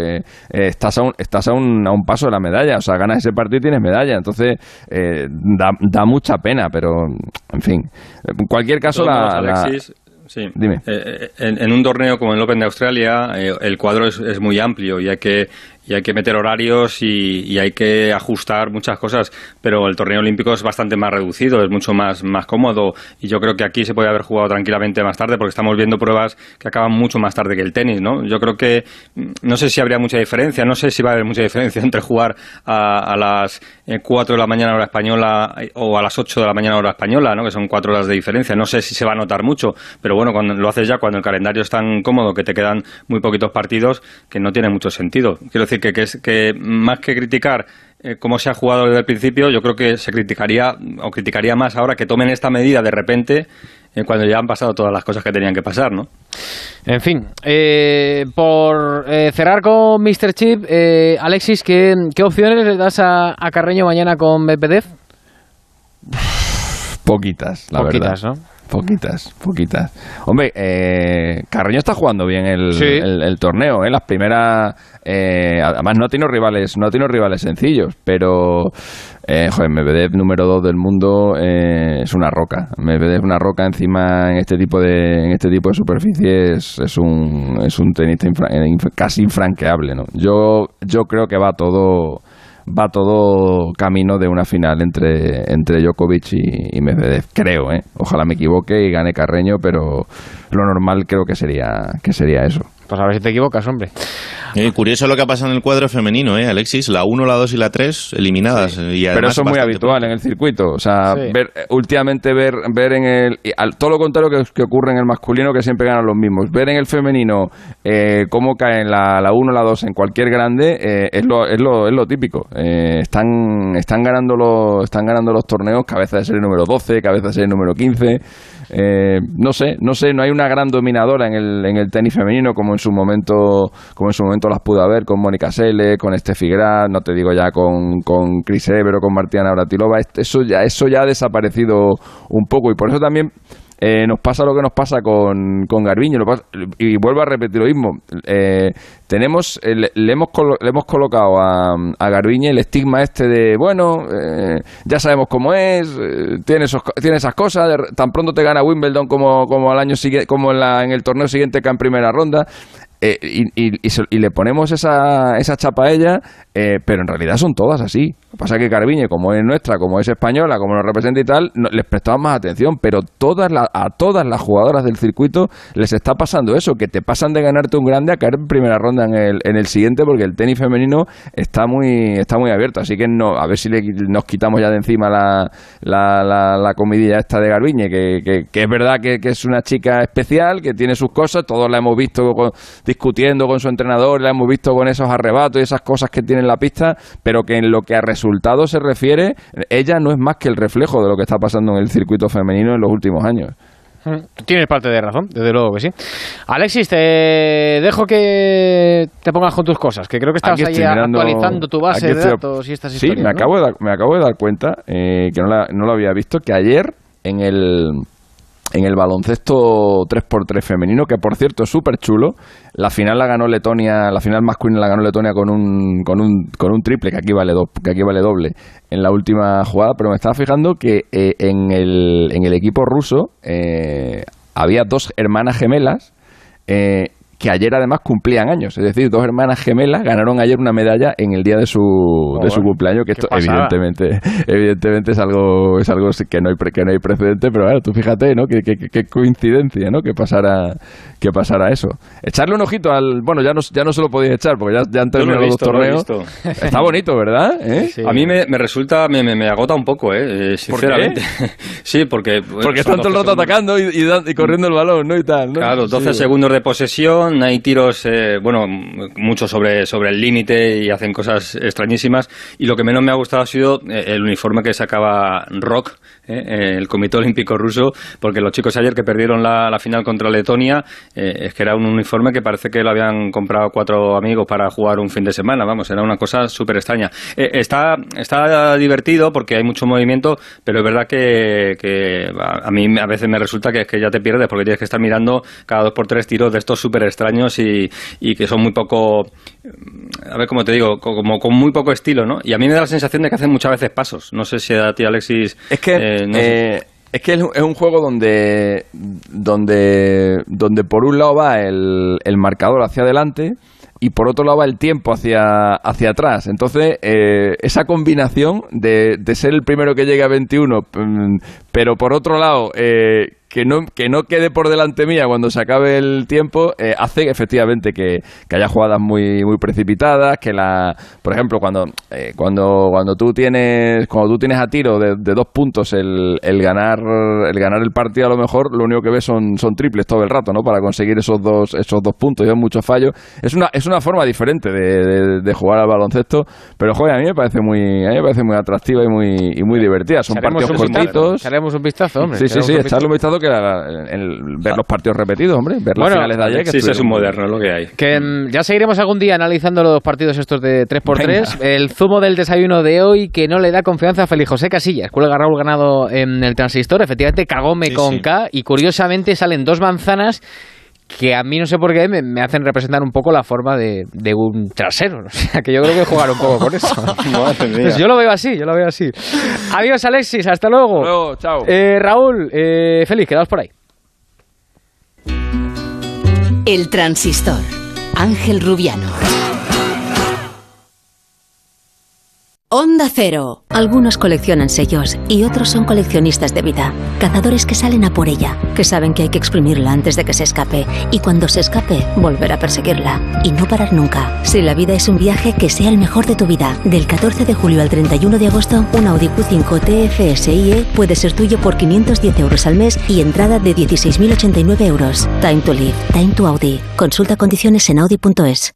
estás a un estás a un, a un paso de la medalla. O sea ganas ese partido y tienes medalla. Entonces da, da mucha pena pero en fin. En cualquier caso la, Sí. Dime. Eh, eh, en, un torneo como el Open de Australia, eh, el cuadro es, es, muy amplio y hay que y hay que meter horarios y, hay que ajustar muchas cosas, pero el torneo olímpico es bastante más reducido, es mucho más, más cómodo y yo creo que aquí se puede haber jugado tranquilamente más tarde porque estamos viendo pruebas que acaban mucho más tarde que el tenis, ¿no? Yo creo que no sé si habría mucha diferencia, no sé si va a haber mucha diferencia entre jugar a, las 4 de la mañana hora española o a las 8 de la mañana hora española, ¿no? Que son cuatro horas de diferencia, no sé si se va a notar mucho, pero bueno, cuando lo haces ya cuando el calendario es tan cómodo que te quedan muy poquitos partidos que no tiene mucho sentido. Quiero decir que, que, es, que más que criticar eh, cómo se ha jugado desde el principio, yo creo que se criticaría o criticaría más ahora que tomen esta medida de repente eh, cuando ya han pasado todas las cosas que tenían que pasar, ¿no? En fin, eh, por cerrar con Mr. Chip, Alexis, ¿qué, opciones le das a, Carreño mañana con Medvedev? Poquitas, la Poquitas, ¿no? Poquitas, poquitas. Hombre, eh, Carreño está jugando bien el, el, torneo, ¿eh? Las primeras... Eh, además no tiene rivales no tiene rivales sencillos, pero... Eh, joder, Medvedev número 2 del mundo eh, es una roca. Medvedev una roca encima en este tipo de en este tipo de superficies es un es un tenista casi infranqueable, ¿no? Yo yo creo que va todo va todo camino de una final entre, entre Djokovic y, Medvedev. Creo, ¿eh? Ojalá me equivoque y gane Carreño, pero lo normal creo que sería, que sería eso. Pues a ver si te equivocas, hombre. Eh, curioso lo que ha pasado en el cuadro femenino, ¿eh, Alexis? La 1, la 2 y la 3 eliminadas. Pero eso es muy habitual en el circuito. O sea, ver, eh, últimamente ver, ver en el. Al, todo lo contrario que, que, ocurre en el masculino, que siempre ganan los mismos. Ver en el femenino eh, cómo caen la, la 1, la 2 en cualquier grande eh, es, lo, es, lo, es lo típico. Eh, están, están, ganando los, están ganando los torneos, cabeza de serie número 12, cabeza de serie número 15. Eh, no sé, no sé, no hay una gran dominadora en el, en el tenis femenino como en su momento, como en su momento las pudo haber con Mónica Sele, con Steffi Graf, no te digo ya con, con Chris Evero, con Martina Bratilova, eso ya, eso ya ha desaparecido un poco y por eso también eh, nos pasa lo que nos pasa con, con Garbiño. y vuelvo a repetir lo mismo. Eh, tenemos, eh, le, hemos le hemos colocado a, a Garbiñe el estigma este de, bueno, ya sabemos cómo es, tiene, esos, tiene esas cosas, tan pronto te gana Wimbledon como, como al año siguiente, como en, la, en el torneo siguiente que en primera ronda eh, y, y- y le ponemos esa, esa chapa a ella, eh, pero en realidad son todas así. Pasa que Carviñe, como es nuestra, como es española, como nos representa y tal, les prestamos más atención, pero todas la- a todas las jugadoras del circuito les está pasando eso, que te pasan de ganarte un grande a caer en primera ronda en el, en el siguiente, porque el tenis femenino está muy, está muy abierto. Así que no, a ver si le- nos quitamos ya de encima la, la, la, la comidilla esta de Garbiñe, que, que, es verdad que, que es una chica especial, que tiene sus cosas, todos la hemos visto con- discutiendo con su entrenador, la hemos visto con esos arrebatos y esas cosas que tiene en la pista, pero que en lo que a resultados se refiere, ella no es más que el reflejo de lo que está pasando en el circuito femenino en los últimos años. Mm, Tienes parte de razón, desde luego que sí. Alexis, te dejo que te pongas con tus cosas, que creo que Aquí ahí mirando- actualizando tu base de estoy- datos y estas Sí, historias. me, ¿no? acabo de dar, me acabo de dar cuenta, eh, que no, la- no lo había visto, que ayer en el, en el baloncesto 3x3 femenino, que por cierto es súper chulo, la final la ganó Letonia, la final masculina la ganó Letonia con un, con un, con un triple, que aquí vale, do- que aquí vale doble, en la última jugada, pero me estaba fijando que eh, en, el, en el equipo ruso eh, había dos hermanas gemelas, eh, que ayer además cumplían años, es decir, dos hermanas gemelas ganaron ayer una medalla en el día de su, de su cumpleaños, que esto evidentemente evidentemente es algo es algo que no hay pre- que no hay precedente, pero claro, tú fíjate, ¿no? Qué, qué- qué- coincidencia, ¿no? Que pasara que pasara eso. Echarle un ojito al, bueno, ya no ya no se lo podéis echar porque ya, ya han lo terminado visto, los lo torneos. visto. Está bonito, ¿verdad? ¿Eh? A mí me, me resulta, me, me, me agota un poco, eh, eh, sinceramente. sí, porque... bueno, Porque son están todo el 12 rato atacando y, y y corriendo el balón, ¿no? Y tal, ¿no? Claro, 12 Sí. segundos de posesión, hay tiros, eh, bueno, mucho sobre, sobre el límite y hacen cosas extrañísimas. Y lo que menos me ha gustado ha sido eh, el uniforme que sacaba Rock, eh, eh, el Comité Olímpico Ruso, porque los chicos ayer que perdieron la, la final contra Letonia, eh, es que era un uniforme que parece que lo habían comprado cuatro amigos para jugar un fin de semana, vamos, era una cosa súper extraña. Eh, está, está divertido porque hay mucho movimiento, pero es verdad que, que a mí a veces me resulta que es que ya te pierdes porque tienes que estar mirando cada dos por tres tiros de estos súper extraños y, y que son muy poco, a ver cómo te digo, co- como con muy poco estilo, ¿no? Y a mí me da la sensación de que hacen muchas veces pasos. No sé si a ti, Alexis... Es que, eh, es, que es un- es un juego donde, donde, donde por un lado va el, el marcador hacia adelante y por otro lado va el tiempo hacia, hacia atrás. Entonces, eh, esa combinación de, de ser el primero que llegue a 21, mm, pero por otro lado, eh, que no, que no quede por delante mía cuando se acabe el tiempo, eh, hace efectivamente que, que haya jugadas muy, muy precipitadas, que la, por ejemplo, cuando, eh, cuando, cuando tú tienes, cuando tú tienes a tiro de, de dos puntos el, el ganar, el ganar el partido a lo mejor, lo único que ves son, son triples todo el rato, ¿no? Para conseguir esos dos, esos dos puntos y hay muchos fallos. Es una, es una forma diferente de, de- de jugar al baloncesto, pero joder, a mí me parece muy, a mí me parece muy atractiva y muy, y muy divertida. Son partidos cortitos. Un vistazo, hombre. Sí, sí, sí, echarle un vistazo que la- el- ver los partidos repetidos, hombre, ver las Bueno, finales de ayer. que sí, eso es un moderno, lo que hay. Que mm, ya seguiremos algún día analizando los partidos estos de 3x3. El zumo del desayuno de hoy que no le da confianza a Félix José Casillas. Cuelga Raúl ganado en el transistor. Efectivamente, cagóme Sí, con sí. K. Y curiosamente salen dos manzanas que a mí no sé por qué me, me hacen representar un poco la forma de, de un trasero. O sea, que yo creo que jugar un poco con eso. Madre mía. Pues yo lo veo así, yo lo veo así. Adiós, Alexis. Hasta luego. Hasta luego, chao. Eh, Raúl, eh, Félix, quedaos por ahí. El transistor. Ángel Rubiano. Onda Cero. Algunos coleccionan sellos y otros son coleccionistas de vida. Cazadores que salen a por ella, que saben que hay que exprimirla antes de que se escape y cuando se escape, volver a perseguirla. Y no parar nunca. Si la vida es un viaje, que sea el mejor de tu vida. Del 14 de julio al 31 de agosto, un Audi Q5 TFSIe puede ser tuyo por 510 euros al mes y entrada de 16.089 euros. Time to live. Time to Audi. Consulta condiciones en audi.es.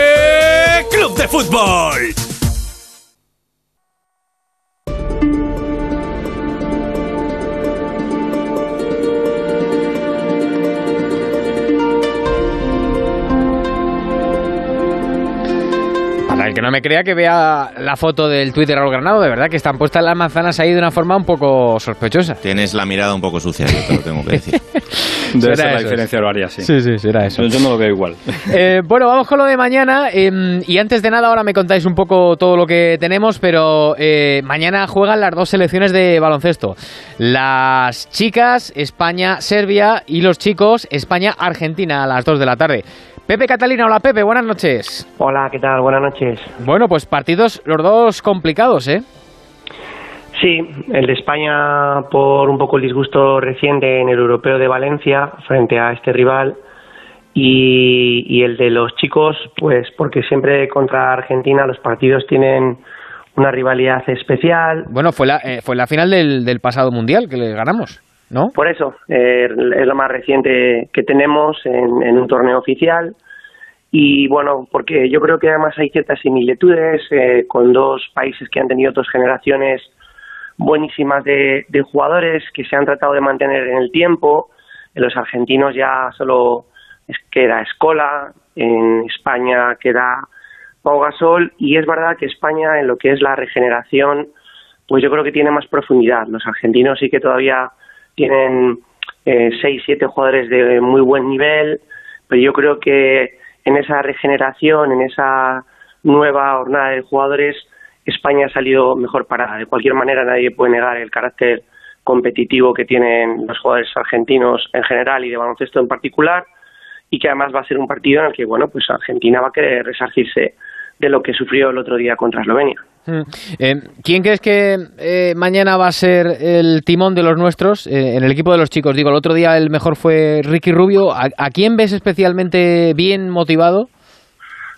Club de Fútbol. Que no me crea que vea la foto del Twitter Raúl Granado, de verdad que están puestas las manzanas ahí de una forma un poco sospechosa. Tienes la mirada un poco sucia, yo te lo tengo que decir. Debe ser la eso. diferencia horaria, sí. Sí, sí, será eso. Yo, yo no lo veo igual. Eh, bueno, vamos con lo de mañana. eh, y antes de nada, ahora me contáis un poco todo lo que tenemos, pero eh, mañana juegan las dos selecciones de baloncesto. Las chicas, España-Serbia, y los chicos, España-Argentina, a las 2 de la tarde. Pepe Catalina, hola Pepe, buenas noches. Hola, ¿qué tal? Buenas noches. Bueno, pues partidos los dos complicados, ¿eh? Sí, el de España por un poco el disgusto reciente en el europeo de Valencia frente a este rival y, y el de los chicos, pues porque siempre contra Argentina los partidos tienen una rivalidad especial. Bueno, fue la, eh, fue la final del, del pasado mundial que le ganamos, ¿no? Por eso, eh, es lo más reciente que tenemos en, un torneo oficial. Y bueno, porque yo creo que además hay ciertas similitudes eh, con dos países que han tenido dos generaciones buenísimas de, de jugadores que se han tratado de mantener en el tiempo. En los argentinos ya solo queda Escola, en España queda Pau y es verdad que España en lo que es la regeneración, pues yo creo que tiene más profundidad. Los argentinos sí que todavía tienen eh, seis, siete jugadores de muy buen nivel, pero yo creo que en esa regeneración, en esa nueva jornada de jugadores, España ha salido mejor parada. De cualquier manera, nadie puede negar el carácter competitivo que tienen los jugadores argentinos en general y de baloncesto en particular, y que además va a ser un partido en el que, bueno, pues Argentina va a querer resarcirse de lo que sufrió el otro día contra Eslovenia. Mm. Eh, ¿Quién crees que eh, mañana va a ser el timón de los nuestros eh, en el equipo de los chicos? Digo, el otro día el mejor fue Ricky Rubio. ¿A, a quién ves especialmente bien motivado?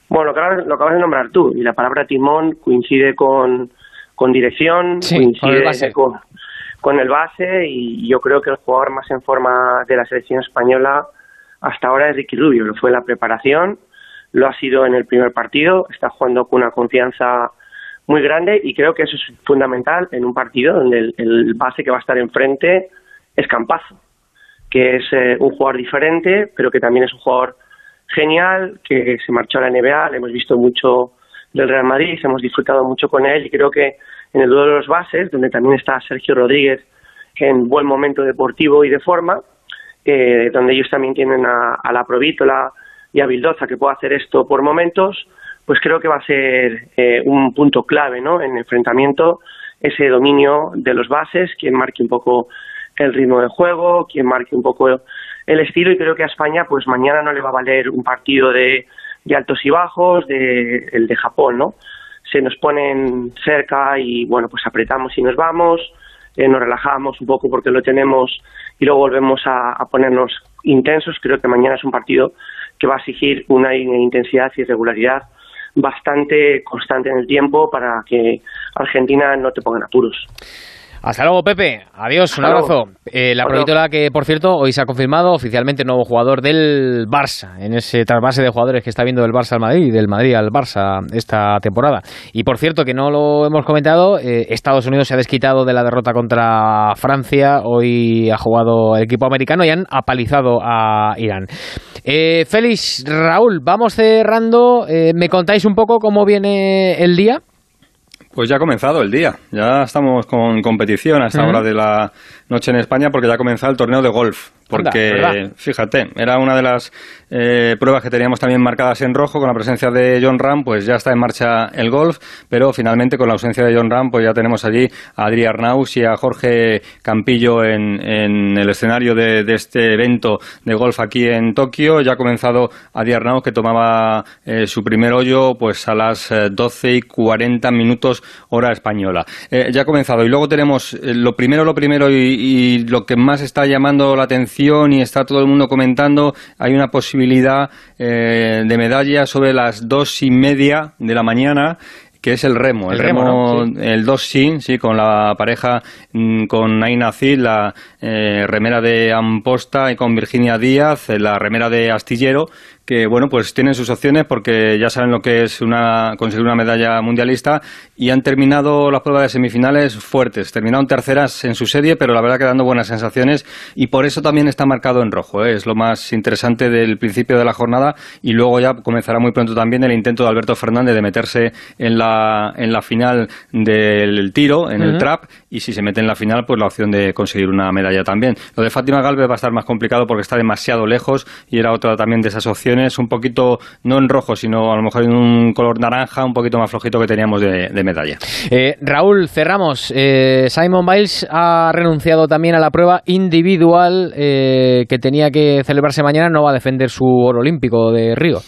Bueno, lo acabas, lo acabas de nombrar tú, y la palabra timón coincide con, con dirección, Sí, coincide con el. Con, con el base, y yo creo que el jugador más en forma de la selección española hasta ahora es Ricky Rubio. Lo fue en la preparación, lo ha sido en el primer partido, está jugando con una confianza muy grande y creo que eso es fundamental en un partido donde el, el base que va a estar enfrente es Campazo, que es eh, un jugador diferente, pero que también es un jugador genial, que se marchó a la NBA, le hemos visto mucho del Real Madrid, hemos disfrutado mucho con él y creo que en el duelo de los bases, donde también está Sergio Rodríguez en buen momento deportivo y de forma, eh, donde ellos también tienen a, a la Provítola y a Bildoza que puede hacer esto por momentos, pues creo que va a ser eh, un punto clave ¿no? en el enfrentamiento, ese dominio de los bases, quien marque un poco el ritmo de juego, quien marque un poco el estilo y creo que a España pues mañana no le va a valer un partido de, de altos y bajos, de, el de Japón, ¿no? Se nos ponen cerca y bueno pues apretamos y nos vamos, eh, nos relajamos un poco porque lo tenemos y luego volvemos a, a ponernos intensos. Creo que mañana es un partido que va a exigir una intensidad y regularidad bastante constante en el tiempo para que Argentina no te ponga en apuros. Hasta luego, Pepe. Adiós, un abrazo. Eh, la Provítola que, por cierto, hoy se ha confirmado oficialmente nuevo jugador del Barça, en ese trasvase de jugadores que está viendo del Barça al Madrid y del Madrid al Barça esta temporada. Y, por cierto, que no lo hemos comentado, eh, Estados Unidos se ha desquitado de la derrota contra Francia, hoy ha jugado el equipo americano y han apalizado a Irán. Eh, Félix, Raúl, vamos cerrando. Eh, ¿Me contáis un poco cómo viene el día? Pues ya ha comenzado el día, ya estamos con competición a esta hora de la noche en España porque ya ha comenzado el torneo de golf. Porque, fíjate, era una de las eh, pruebas que teníamos también marcadas en rojo con la presencia de John Ram, pues ya está en marcha el golf, pero finalmente con la ausencia de John Ram, pues ya tenemos allí a Adri Arnaus y a Jorge Campillo en, en el escenario de, de este evento de golf aquí en Tokio. Ya ha comenzado Adri Arnaus que tomaba eh, su primer hoyo pues a las eh, 12 y 40 minutos hora española. Eh, ya ha comenzado y luego tenemos eh, lo primero, lo primero y, y lo que más está llamando la atención y está todo el mundo comentando, hay una posibilidad eh, de medalla sobre las dos y media de la mañana que es el remo, el, El remo, remo, ¿no? Sí. el dos sin, sí, con la pareja mm, con Naina Cid, la eh, remera de Amposta y con Virginia Díaz, la remera de Astillero, que bueno, pues tienen sus opciones porque ya saben lo que es una, conseguir una medalla mundialista y han terminado las pruebas de semifinales fuertes. Terminaron terceras en su serie, pero la verdad que dando buenas sensaciones y por eso también está marcado en rojo. ¿eh? Es lo más interesante del principio de la jornada y luego ya comenzará muy pronto también el intento de Alberto Fernández de meterse en la, en la final del tiro, en el trap, y si se mete en la final, pues la opción de conseguir una medalla también. Lo de Fátima Galvez va a estar más complicado porque está demasiado lejos y era otra también de esas opciones, un poquito, no en rojo, sino a lo mejor en un color naranja, un poquito más flojito que teníamos de, medalla. Eh, Raúl, cerramos. Eh, Simon Biles ha renunciado también a la prueba individual eh, que tenía que celebrarse mañana, no va a defender su oro olímpico de Río.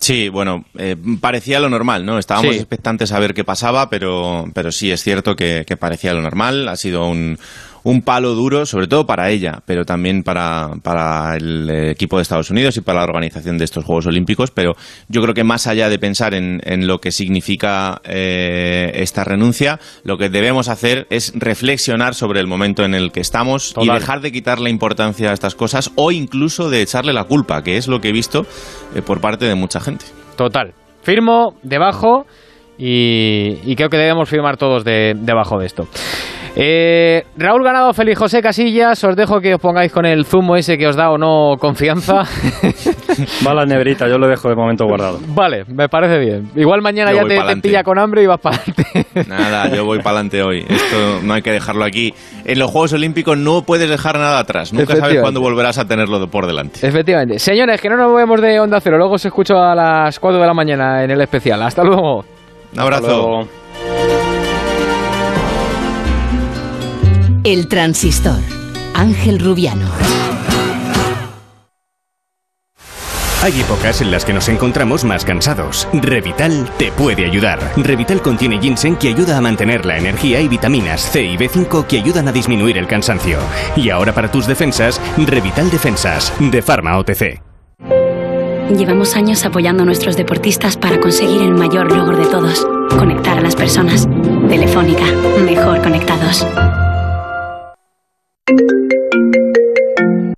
Sí, bueno, eh, parecía lo normal, ¿no? Estábamos expectantes a ver qué pasaba, pero, pero sí es cierto que, que parecía lo normal. Ha sido un, un palo duro, sobre todo para ella, pero también para, para, el equipo de Estados Unidos y para la organización de estos Juegos Olímpicos. Pero yo creo que más allá de pensar en, en lo que significa eh, esta renuncia, lo que debemos hacer es reflexionar sobre el momento en el que estamos y dejar de quitar la importancia a estas cosas o incluso de echarle la culpa, que es lo que he visto eh, por parte de mucha gente. Total. Firmo debajo y, y creo que debemos firmar todos de, debajo de esto. Eh, Raúl Ganado, Feliz José Casillas, os dejo que os pongáis con el zumo ese que os da o no confianza. Va la neverita, yo lo dejo de momento guardado. Vale, me parece bien. Igual mañana ya te, pilla con hambre y vas para adelante. Nada, yo voy para adelante hoy. Esto no hay que dejarlo aquí. En los Juegos Olímpicos no puedes dejar nada atrás. Nunca sabes cuándo volverás a tenerlo por delante. Efectivamente. Señores, que no nos movemos de Onda Cero. Luego se escucha a las 4 de la mañana en el especial. Hasta luego. Un abrazo. El transistor. Ángel Rubiano. Hay épocas en las que nos encontramos más cansados. Revital te puede ayudar. Revital contiene ginseng que ayuda a mantener la energía y vitaminas C y B5 que ayudan a disminuir el cansancio. Y ahora para tus defensas, Revital Defensas, de Pharma OTC. Llevamos años apoyando a nuestros deportistas para conseguir el mayor logro de todos, conectar a las personas. Telefónica, mejor conectados.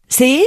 ¿Sí?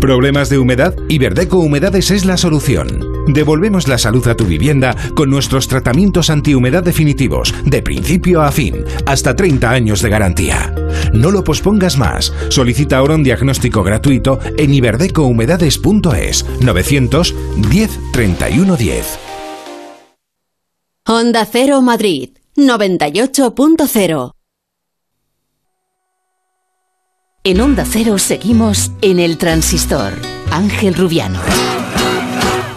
¿Problemas de humedad? Iberdeco Humedades es la solución. Devolvemos la salud a tu vivienda con nuestros tratamientos antihumedad definitivos, de principio a fin, hasta 30 años de garantía. No lo pospongas más. Solicita ahora un diagnóstico gratuito en iberdecohumedades.es 910 31 10. Onda Cero Madrid 98.0 En Onda Cero seguimos en el transistor. Ángel Rubiano.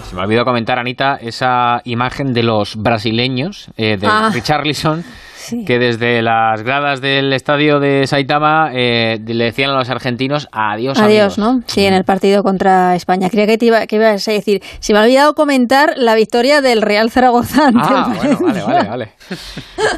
Se me ha olvidado comentar, Anita, esa imagen de los brasileños, eh, de Ah. Richarlison, que desde las gradas del estadio de Saitama eh, le decían a los argentinos adiós, Adiós, amigos". ¿no? Sí, en el partido contra España. Creía que, te iba, que ibas a decir. Se me ha olvidado comentar la victoria del Real Zaragoza. ante Ah, el bueno, vale, vale, vale.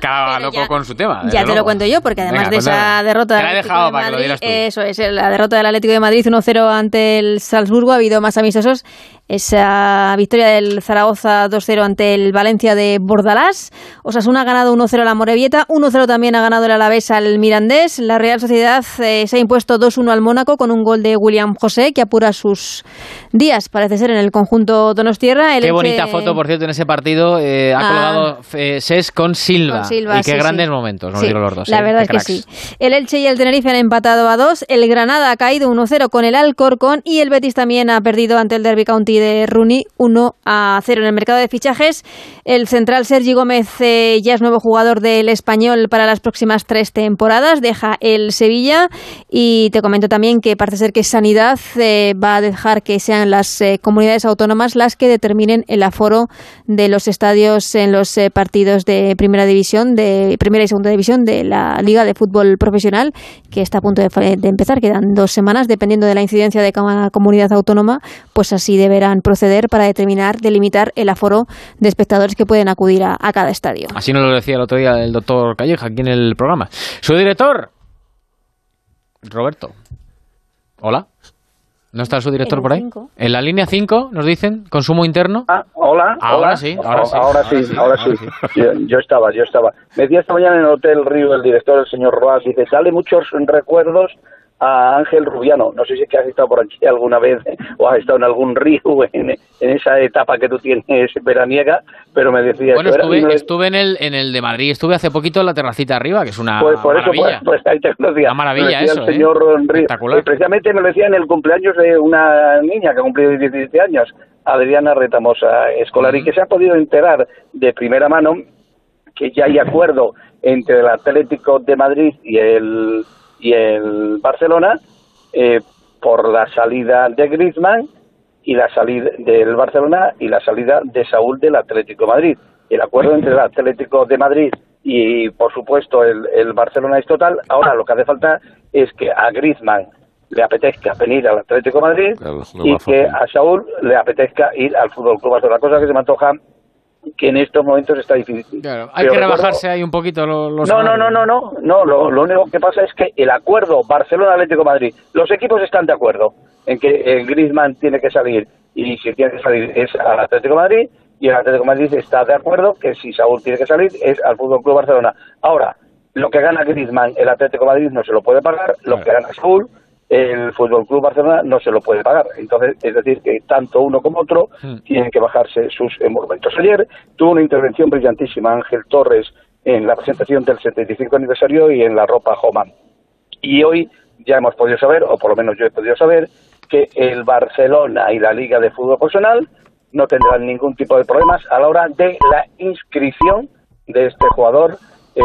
Cada loco con su tema. Ya te lo cuento yo, porque además Venga, de esa derrota Te del la he Atlético dejado de para que lo Madrid, digas tú. eso es, la derrota del Atlético de Madrid 1-0 ante el Salzburgo, ha habido más amistosos. Esa victoria del Zaragoza 2-0 ante el Valencia de Bordalás. Osasuna ha ganado 1-0 a la Morevieta, 1-0 también ha ganado el Alavés al Mirandés. La Real Sociedad eh, se ha impuesto 2-1 al Mónaco con un gol de William José, que apura sus días, parece ser, en el conjunto Donostierra. El Qué Elche- bonita foto, por cierto, en ese partido eh, ha Ah. colgado eh, Ses con Silva. Con Silva, y qué sí, grandes sí. momentos, nos Sí, dieron los dos. La eh, verdad es que sí. El Elche y el Tenerife han empatado a dos. El Granada ha caído 1-0 con el Alcorcón y el Betis también ha perdido ante el Derby County de Rooney 1 a 0 en el mercado de fichajes. El central Sergi Gómez eh, ya es nuevo jugador del el español para las próximas tres temporadas, deja el Sevilla y te comento también que parece ser que Sanidad eh, va a dejar que sean las eh, comunidades autónomas las que determinen el aforo de los estadios en los partidos de primera división, de primera y segunda división de la Liga de Fútbol Profesional, que está a punto de, empezar. Quedan dos semanas, dependiendo de la incidencia de cada comunidad autónoma, pues así deberán proceder para determinar, delimitar el aforo de espectadores que pueden acudir a, a cada estadio. Así nos lo decía el otro día el doctor Calleja aquí en el programa. Su director, Roberto. Hola. ¿No está su director por ahí? cinco. En la línea 5 nos dicen consumo interno. Ah, hola. Ahora hola. sí, ahora sí. Ahora sí, ahora sí. Yo, yo estaba, yo estaba. Me decía esta mañana en el Hotel Río el director, el señor Roas, dice, sale muchos recuerdos a Ángel Rubiano. No sé si es que has estado por aquí alguna vez o has estado en algún río en, en esa etapa que tú tienes veraniega, pero me decía... Bueno, era- estuve, estuve en el, en el de Madrid, estuve hace poquito en la terracita arriba, que es una Pues por eso, pues, maravilla. pues ahí te. Una maravilla eso, el ¿eh? señor Río. Espectacular. Eh, precisamente me lo decía en el cumpleaños de una niña que ha cumplido 17 años, Adriana Retamosa Escolar, y que se ha podido enterar de primera mano que ya hay acuerdo entre el Atlético de Madrid y el, y el Barcelona eh, por la salida de Griezmann y la salida del Barcelona y la salida de Saúl del Atlético de Madrid. El acuerdo entre el Atlético de Madrid y, por supuesto, el, el Barcelona es total. Ahora lo que hace falta es que a Griezmann le apetezca venir al Atlético de Madrid y que a Saúl le apetezca ir al Fútbol Club Barcelona, cosa que se me antoja que en estos momentos está difícil. Hay Pero que recuerdo- rebajarse ahí un poquito lo- los no, no, no, no, no, no. Lo, lo único que pasa es que el acuerdo Barcelona-Atlético de Madrid, los equipos están de acuerdo en que eh, Griezmann tiene que salir y si tiene que salir es al Atlético de Madrid y el Atlético de Madrid está de acuerdo que si Saúl tiene que salir es al Fútbol Club Barcelona. Ahora, lo que gana Griezmann el Atlético de Madrid no se lo puede pagar, lo que gana Saúl el Fútbol Club Barcelona no se lo puede pagar. Entonces, es decir, que tanto uno como otro tienen que bajarse sus emolumentos. Ayer tuvo una intervención brillantísima Ángel Torres en la presentación del 75 aniversario y en la ropa Homan. Y hoy ya hemos podido saber, o por lo menos yo he podido saber, que el Barcelona y la Liga de Fútbol Profesional no tendrán ningún tipo de problemas a la hora de la inscripción de este jugador eh,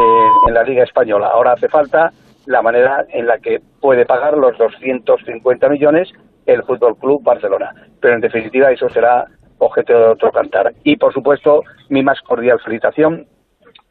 en la Liga Española. Ahora hace falta la manera en la que puede pagar los 250 millones el Fútbol Club Barcelona. Pero en definitiva eso será objeto de otro cantar. Y por supuesto, mi más cordial felicitación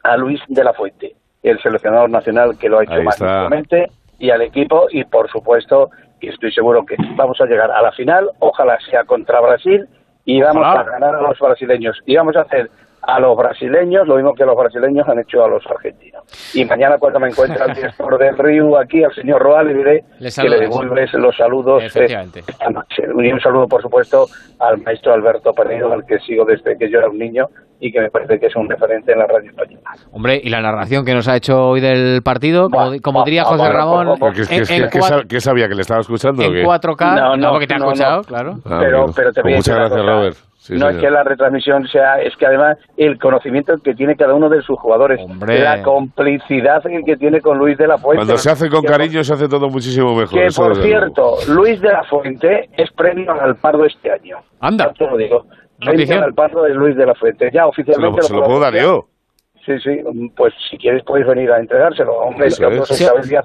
a Luis de la Fuente, el seleccionador nacional que lo ha hecho magníficamente, y al equipo, y por supuesto, que estoy seguro que vamos a llegar a la final, ojalá sea contra Brasil, y vamos Ojalá. a ganar a los brasileños. Y vamos a hacer a los brasileños lo mismo que los brasileños han hecho a los argentinos. Y mañana cuando me encuentre al director del Río aquí, al señor Roa, le diré Le que le devuelves los saludos. Efectivamente. esta noche. Y un saludo, por supuesto, al maestro Alberto Pereiro, al que sigo desde que yo era un niño y que me parece que es un referente en la radio española. Hombre, y la narración que nos ha hecho hoy del partido, como, como diría José Ramón, que sabía que le estaba escuchando en qué? 4K, No, no, no, porque te ha no, escuchado, claro. Ah, pero, pero te voy Pues a decir muchas gracias, cosa. Robert. Sí, no es señor. que la retransmisión sea, es que además el conocimiento que tiene cada uno de sus jugadores, la complicidad que tiene con Luis de la Fuente. Cuando se hace con cariño se hace todo muchísimo mejor. Que por cierto, Luis de la Fuente es premio al Pardo este año. Anda. Ya te lo digo. Premio al Pardo de Luis de la Fuente. Ya Se oficialmente lo, se lo puedo dar yo. Sí, sí, pues si quieres podéis venir a entregárselo. Hombre, es. a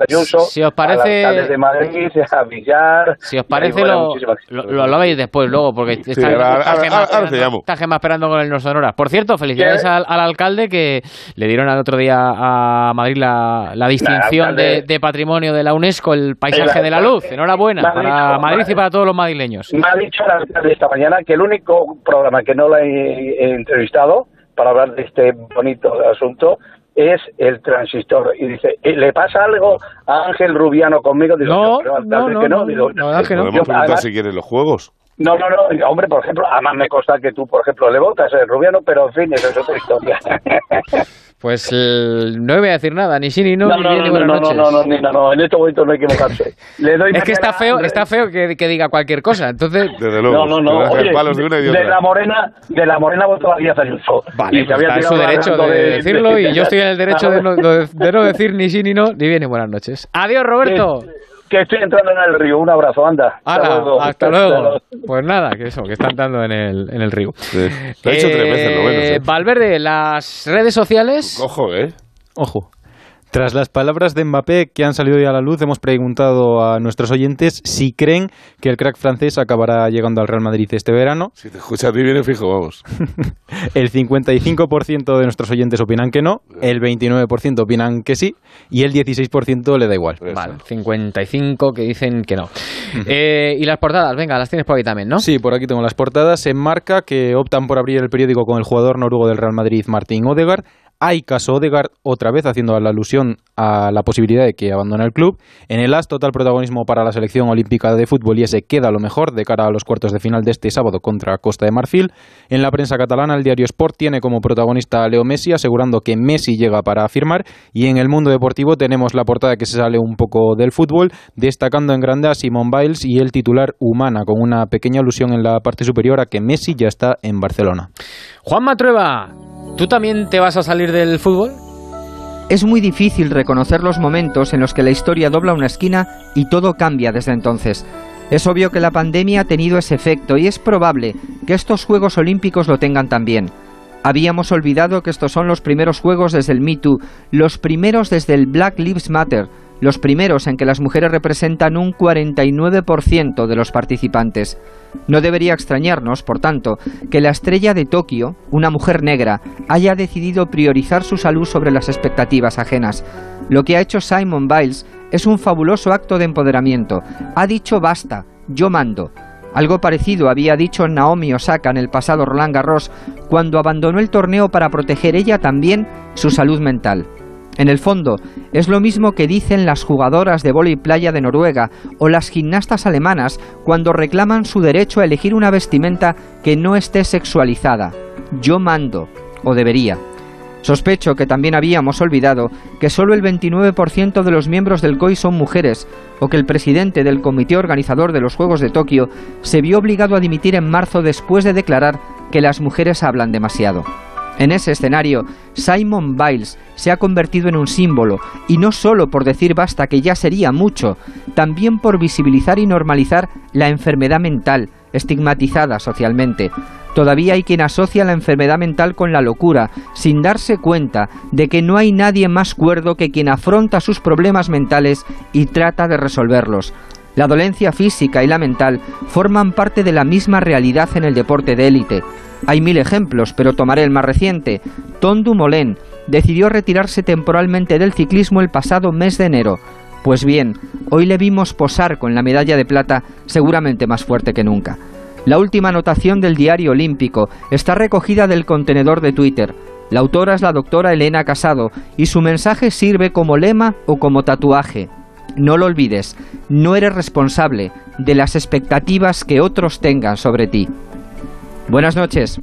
Ayuso, si os parece- alcalde de Madrid, a Villar... Si os parece, lo, lo, lo- lo veis después, luego, porque está, ahora- está ahora- Gemma ahora te esperando- está con el No Sonoras. Por cierto, felicidades al, al alcalde que le dieron al otro día a Madrid la, la distinción alcalde- de, de patrimonio de la UNESCO, el paisaje El de la luz. Enhorabuena para Madrid y para todos los madrileños. Me ha dicho el alcalde esta mañana que el único programa que no he, he entrevistado para hablar de este bonito asunto es el transistor. Y dice, "¿Eh, ¿le pasa algo a Ángel Rubiano conmigo? Digo, No, "Yo, alcalde, no, que no, Digo, que no. yo, Podemos preguntar además, si quieres los juegos. No, no, no, hombre, por ejemplo, además me consta que tú, por ejemplo, le votas a Rubiano, pero en fin, eso es otra historia. Pues el- no voy a decir nada, ni sí ni no, No, ni no, bien no, buenas no, no, noches. no, no, ni- no, no, en este momento no hay que mojarse. Le doy Es que está feo, está feo que, que diga cualquier cosa. Entonces, Desde luego. No, no, no. Oye, palos de una y de de otra. la morena, de la morena votó a Díaz Ayuso. Vale, Y pues había está en su derecho de decirlo y yo estoy en el derecho de no, de no decir ni sí ni no, ni bien ni buenas noches. Adiós, Roberto. Que estoy entrando en el río. Un abrazo, anda. Hala, luego. hasta luego. Pues nada, que eso, que está entrando en el, en el río. Sí. Lo he hecho tres veces, lo menos. Eh, ¿eh? Valverde, las redes sociales. Ojo, ¿eh? Ojo. Tras las palabras de Mbappé que han salido hoy a la luz, hemos preguntado a nuestros oyentes si creen que el crack francés acabará llegando al Real Madrid este verano. Si te escuchas a ti, viene fijo, vamos. el 55% de nuestros oyentes opinan que no, el 29% opinan que sí y el 16% le da igual. Vale, 55 que dicen que no. Eh, y las portadas, venga, las tienes por aquí también, ¿no? Sí, por aquí tengo las portadas. En marca que optan por abrir el periódico con el jugador noruego del Real Madrid, Martín Odegaard. Hay caso Odegaard otra vez haciendo la alusión a la posibilidad de que abandone el club. En el AS total protagonismo para la selección olímpica de fútbol y ese queda lo mejor de cara a los cuartos de final de este sábado contra Costa de Marfil. En la prensa catalana el diario Sport tiene como protagonista a Leo Messi asegurando que Messi llega para firmar y en el mundo deportivo tenemos la portada que se sale un poco del fútbol destacando en grande a Simon Biles y el titular Humana con una pequeña alusión en la parte superior a que Messi ya está en Barcelona. Juan Matrueva, ¿Tú también te vas a salir del fútbol? Es muy difícil reconocer los momentos en los que la historia dobla una esquina y todo cambia desde entonces. Es obvio que la pandemia ha tenido ese efecto y es probable que estos Juegos Olímpicos lo tengan también. Habíamos olvidado que estos son los primeros Juegos desde el Me Too, los primeros desde el Black Lives Matter, los primeros en que las mujeres representan un 49% de los participantes. No debería extrañarnos, por tanto, que la estrella de Tokio, una mujer negra, haya decidido priorizar su salud sobre las expectativas ajenas. Lo que ha hecho Simon Biles es un fabuloso acto de empoderamiento. Ha dicho basta, yo mando. Algo parecido había dicho Naomi Osaka en el pasado Roland Garros cuando abandonó el torneo para proteger ella también su salud mental. En el fondo, es lo mismo que dicen las jugadoras de vóley playa de Noruega o las gimnastas alemanas cuando reclaman su derecho a elegir una vestimenta que no esté sexualizada. Yo mando, o debería. Sospecho que también habíamos olvidado que solo el 29% de los miembros del COI son mujeres, o que el presidente del comité organizador de los Juegos de Tokio se vio obligado a dimitir en marzo después de declarar que las mujeres hablan demasiado. En ese escenario, Simon Biles se ha convertido en un símbolo, y no solo por decir basta que ya sería mucho, también por visibilizar y normalizar la enfermedad mental, estigmatizada socialmente. Todavía hay quien asocia la enfermedad mental con la locura, sin darse cuenta de que no hay nadie más cuerdo que quien afronta sus problemas mentales y trata de resolverlos. La dolencia física y la mental forman parte de la misma realidad en el deporte de élite. Hay mil ejemplos, pero tomaré el más reciente. Ton Dumoulin decidió retirarse temporalmente del ciclismo el pasado mes de enero. Pues bien, hoy le vimos posar con la medalla de plata seguramente más fuerte que nunca. La última anotación del diario olímpico está recogida del contenedor de Twitter. La autora es la doctora Elena Casado y su mensaje sirve como lema o como tatuaje. No lo olvides, no eres responsable de las expectativas que otros tengan sobre ti. Buenas noches.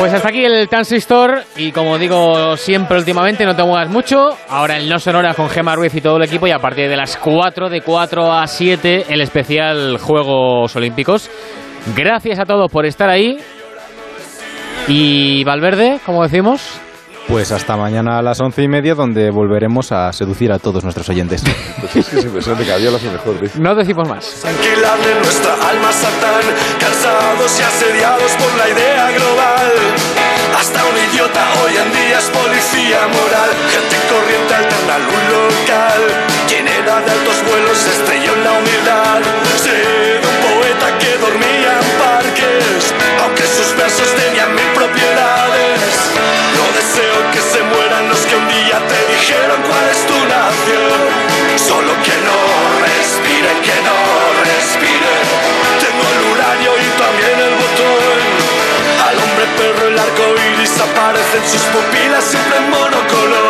Pues hasta aquí el Transistor y como digo siempre últimamente no te muevas mucho. Ahora el No Sonora con Gemma Ruiz y todo el equipo y a partir de las 4, de 4 a 7 el especial Juegos Olímpicos. Gracias a todos por estar ahí. Y Valverde, como decimos, pues hasta mañana a las once y media, donde volveremos a seducir a todos nuestros oyentes. Pues es que es impresionante, cada día lo hace mejor. ¿ves? No decimos más. Tranquilable nuestra alma satán, cansados y asediados por la idea global. Hasta un idiota hoy en día es policía moral, gente corriente alterna un local. Quien era de altos vuelos estrelló en la humildad. δεν σου σποπίλα, σου μόνο κολό.